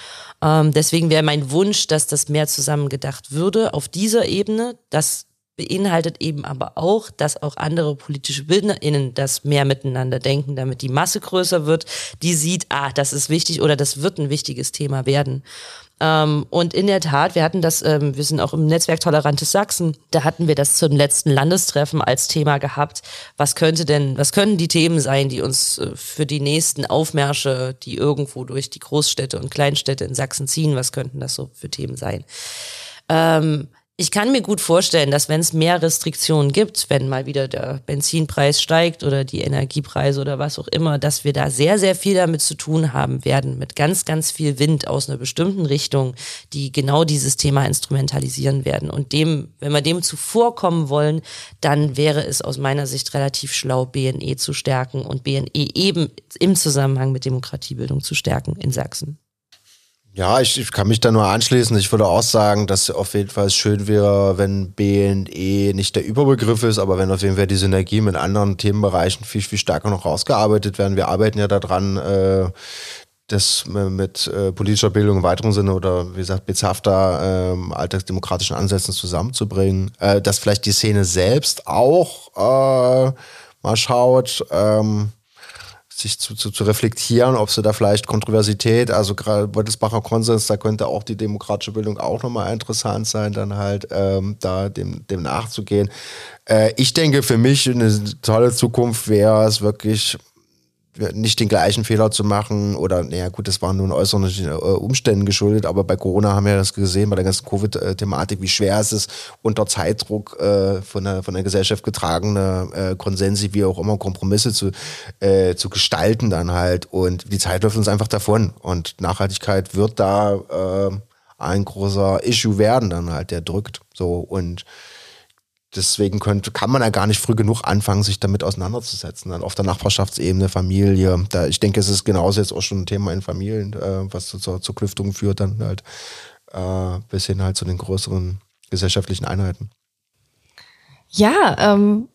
Ähm, deswegen wäre mein Wunsch, dass das mehr zusammengedacht würde auf dieser Ebene. Das beinhaltet eben aber auch, dass auch andere politische BildnerInnen das mehr miteinander denken, damit die Masse größer wird, die sieht, ah, das ist wichtig oder das wird ein wichtiges Thema werden. Ähm, und in der Tat, wir hatten das, ähm, wir sind auch im Netzwerk Tolerantes Sachsen, da hatten wir das zum letzten Landestreffen als Thema gehabt. Was könnte denn, was können die Themen sein, die uns äh, für die nächsten Aufmärsche, die irgendwo durch die Großstädte und Kleinstädte in Sachsen ziehen, was könnten das so für Themen sein? Ähm, ich kann mir gut vorstellen, dass wenn es mehr Restriktionen gibt, wenn mal wieder der Benzinpreis steigt oder die Energiepreise oder was auch immer, dass wir da sehr, sehr viel damit zu tun haben werden, mit ganz, ganz viel Wind aus einer bestimmten Richtung, die genau dieses Thema instrumentalisieren werden. Und dem, wenn wir dem zuvorkommen wollen, dann wäre es aus meiner Sicht relativ schlau, BNE zu stärken und BNE eben im Zusammenhang mit Demokratiebildung zu stärken in Sachsen. Ja, ich, ich kann mich da nur anschließen. Ich würde auch sagen, dass auf jeden Fall schön wäre, wenn BNE nicht der Überbegriff ist, aber wenn auf jeden Fall die Synergie mit anderen Themenbereichen viel, viel stärker noch rausgearbeitet werden. Wir arbeiten ja daran, äh, das mit äh, politischer Bildung im weiteren Sinne oder wie gesagt bezahfter ähm, alltagsdemokratischen Ansätzen zusammenzubringen, äh, dass vielleicht die Szene selbst auch äh, mal schaut, ähm, sich zu, zu, zu reflektieren, ob sie da vielleicht Kontroversität, also gerade Beutelsbacher Konsens, da könnte auch die demokratische Bildung auch nochmal interessant sein, dann halt ähm, da dem, dem nachzugehen. Äh, ich denke, für mich eine tolle Zukunft wäre es wirklich nicht den gleichen Fehler zu machen oder, naja gut, das waren nun äußeren äh, Umständen geschuldet, aber bei Corona haben wir das gesehen, bei der ganzen Covid-Thematik, wie schwer es ist, unter Zeitdruck äh, von, der, von der Gesellschaft getragene äh, Konsense, wie auch immer, Kompromisse zu, äh, zu gestalten dann halt. Und die Zeit läuft uns einfach davon. Und Nachhaltigkeit wird da äh, ein großer Issue werden dann halt, der drückt. So und deswegen könnte, kann man ja gar nicht früh genug anfangen, sich damit auseinanderzusetzen. Dann auf der Nachbarschaftsebene, Familie. Da, ich denke, es ist genauso jetzt auch schon ein Thema in Familien, äh, was zur, zur Klüftung führt, dann halt äh, bis hin halt zu den größeren gesellschaftlichen Einheiten. Ja, ähm,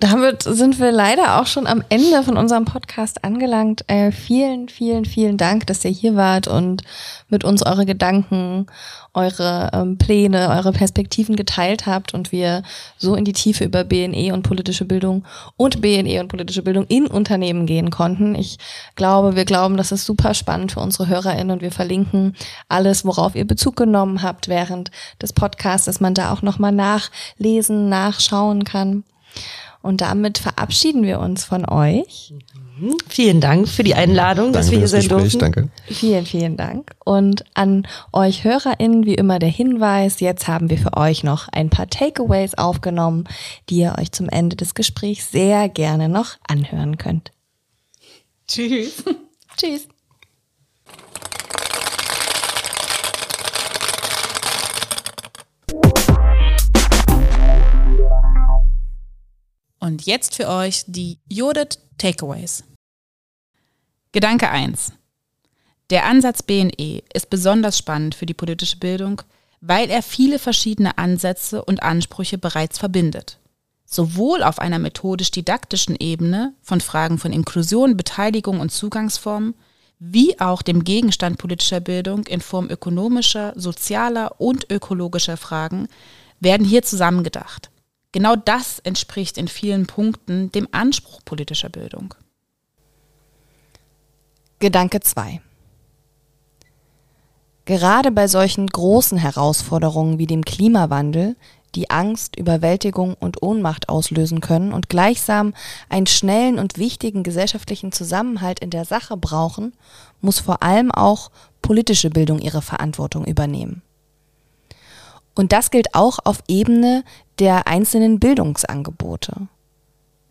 damit sind wir leider auch schon am Ende von unserem Podcast angelangt. Äh, vielen, vielen, vielen Dank, dass ihr hier wart und mit uns eure Gedanken, eure ähm, Pläne, eure Perspektiven geteilt habt und wir so in die Tiefe über BNE und politische Bildung und BNE und politische Bildung in Unternehmen gehen konnten. Ich glaube, wir glauben, das ist super spannend für unsere HörerInnen und wir verlinken alles, worauf ihr Bezug genommen habt während des Podcasts, dass man da auch nochmal nachlesen, nachschauen kann. Und damit verabschieden wir uns von euch. Mhm. Vielen Dank für die Einladung, dass wir hier sein Gespräch, durften. Danke. Vielen, vielen Dank. Und an euch HörerInnen wie immer der Hinweis, jetzt haben wir für euch noch ein paar Takeaways aufgenommen, die ihr euch zum Ende des Gesprächs sehr gerne noch anhören könnt. Tschüss. Tschüss. Und jetzt für euch die Judith Takeaways. Gedanke 1. Der Ansatz BNE ist besonders spannend für die politische Bildung, weil er viele verschiedene Ansätze und Ansprüche bereits verbindet. Sowohl auf einer methodisch-didaktischen Ebene von Fragen von Inklusion, Beteiligung und Zugangsformen, wie auch dem Gegenstand politischer Bildung in Form ökonomischer, sozialer und ökologischer Fragen werden hier zusammengedacht. Genau das entspricht in vielen Punkten dem Anspruch politischer Bildung. Gedanke 2. Gerade bei solchen großen Herausforderungen wie dem Klimawandel, die Angst, Überwältigung und Ohnmacht auslösen können und gleichsam einen schnellen und wichtigen gesellschaftlichen Zusammenhalt in der Sache brauchen, muss vor allem auch politische Bildung ihre Verantwortung übernehmen. Und das gilt auch auf Ebene der einzelnen Bildungsangebote.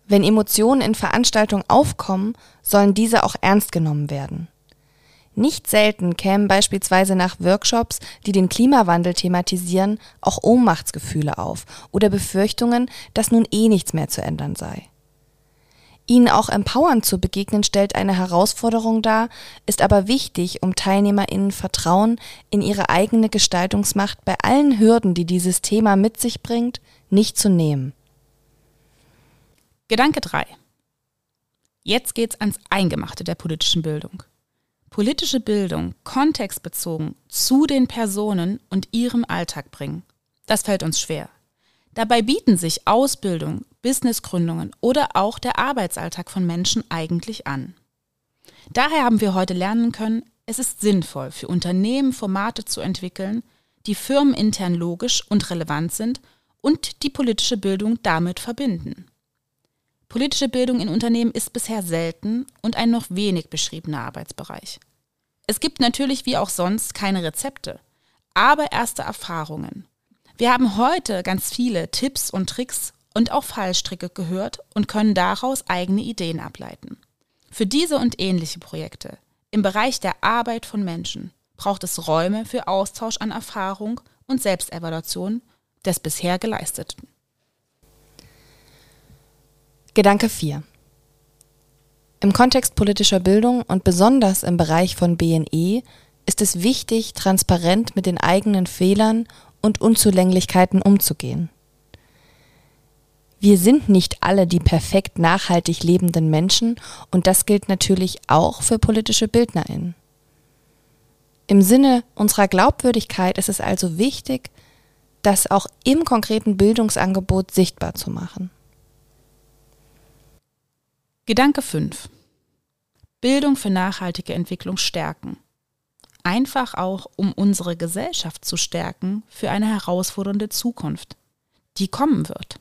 Wenn Emotionen in Veranstaltungen aufkommen, sollen diese auch ernst genommen werden. Nicht selten kämen beispielsweise nach Workshops, die den Klimawandel thematisieren, auch Ohnmachtsgefühle auf oder Befürchtungen, dass nun eh nichts mehr zu ändern sei. Ihnen auch empowernd zu begegnen stellt eine Herausforderung dar, ist aber wichtig, um TeilnehmerInnen Vertrauen in ihre eigene Gestaltungsmacht bei allen Hürden, die dieses Thema mit sich bringt, nicht zu nehmen. Gedanke 3. Jetzt geht's ans Eingemachte der politischen Bildung. Politische Bildung kontextbezogen zu den Personen und ihrem Alltag bringen. Das fällt uns schwer. Dabei bieten sich Ausbildung, Businessgründungen oder auch der Arbeitsalltag von Menschen eigentlich an. Daher haben wir heute lernen können, es ist sinnvoll, für Unternehmen Formate zu entwickeln, die firmenintern logisch und relevant sind und die politische Bildung damit verbinden. Politische Bildung in Unternehmen ist bisher selten und ein noch wenig beschriebener Arbeitsbereich. Es gibt natürlich wie auch sonst keine Rezepte, aber erste Erfahrungen. Wir haben heute ganz viele Tipps und Tricks und auch Fallstricke gehört und können daraus eigene Ideen ableiten. Für diese und ähnliche Projekte im Bereich der Arbeit von Menschen braucht es Räume für Austausch an Erfahrung und Selbstevaluation des bisher Geleisteten. Gedanke 4. Im Kontext politischer Bildung und besonders im Bereich von BNE ist es wichtig, transparent mit den eigenen Fehlern und Unzulänglichkeiten umzugehen. Wir sind nicht alle die perfekt nachhaltig lebenden Menschen und das gilt natürlich auch für politische Bildnerinnen. Im Sinne unserer Glaubwürdigkeit ist es also wichtig, das auch im konkreten Bildungsangebot sichtbar zu machen. Gedanke 5. Bildung für nachhaltige Entwicklung stärken. Einfach auch, um unsere Gesellschaft zu stärken für eine herausfordernde Zukunft, die kommen wird.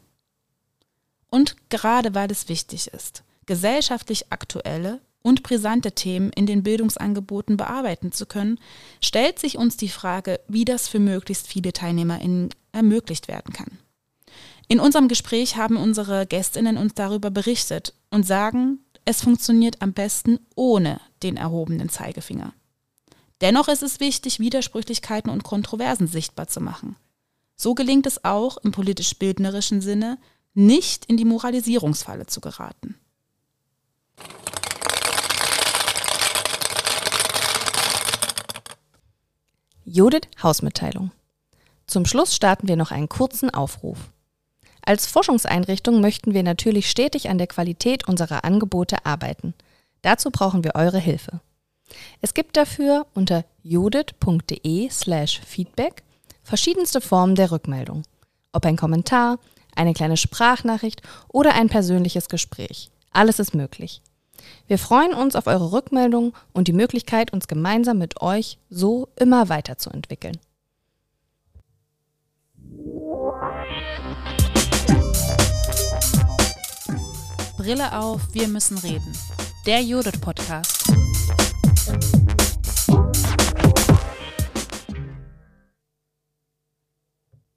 Und gerade weil es wichtig ist, gesellschaftlich aktuelle und brisante Themen in den Bildungsangeboten bearbeiten zu können, stellt sich uns die Frage, wie das für möglichst viele TeilnehmerInnen ermöglicht werden kann. In unserem Gespräch haben unsere Gästinnen uns darüber berichtet und sagen, es funktioniert am besten ohne den erhobenen Zeigefinger. Dennoch ist es wichtig, Widersprüchlichkeiten und Kontroversen sichtbar zu machen. So gelingt es auch im politisch-bildnerischen Sinne, nicht in die Moralisierungsfalle zu geraten. Judith Hausmitteilung. Zum Schluss starten wir noch einen kurzen Aufruf. Als Forschungseinrichtung möchten wir natürlich stetig an der Qualität unserer Angebote arbeiten. Dazu brauchen wir eure Hilfe. Es gibt dafür unter judith.de slash feedback verschiedenste Formen der Rückmeldung. Ob ein Kommentar, eine kleine Sprachnachricht oder ein persönliches Gespräch. Alles ist möglich. Wir freuen uns auf eure Rückmeldung und die Möglichkeit, uns gemeinsam mit euch so immer weiterzuentwickeln. Brille auf, wir müssen reden. Der Judith Podcast.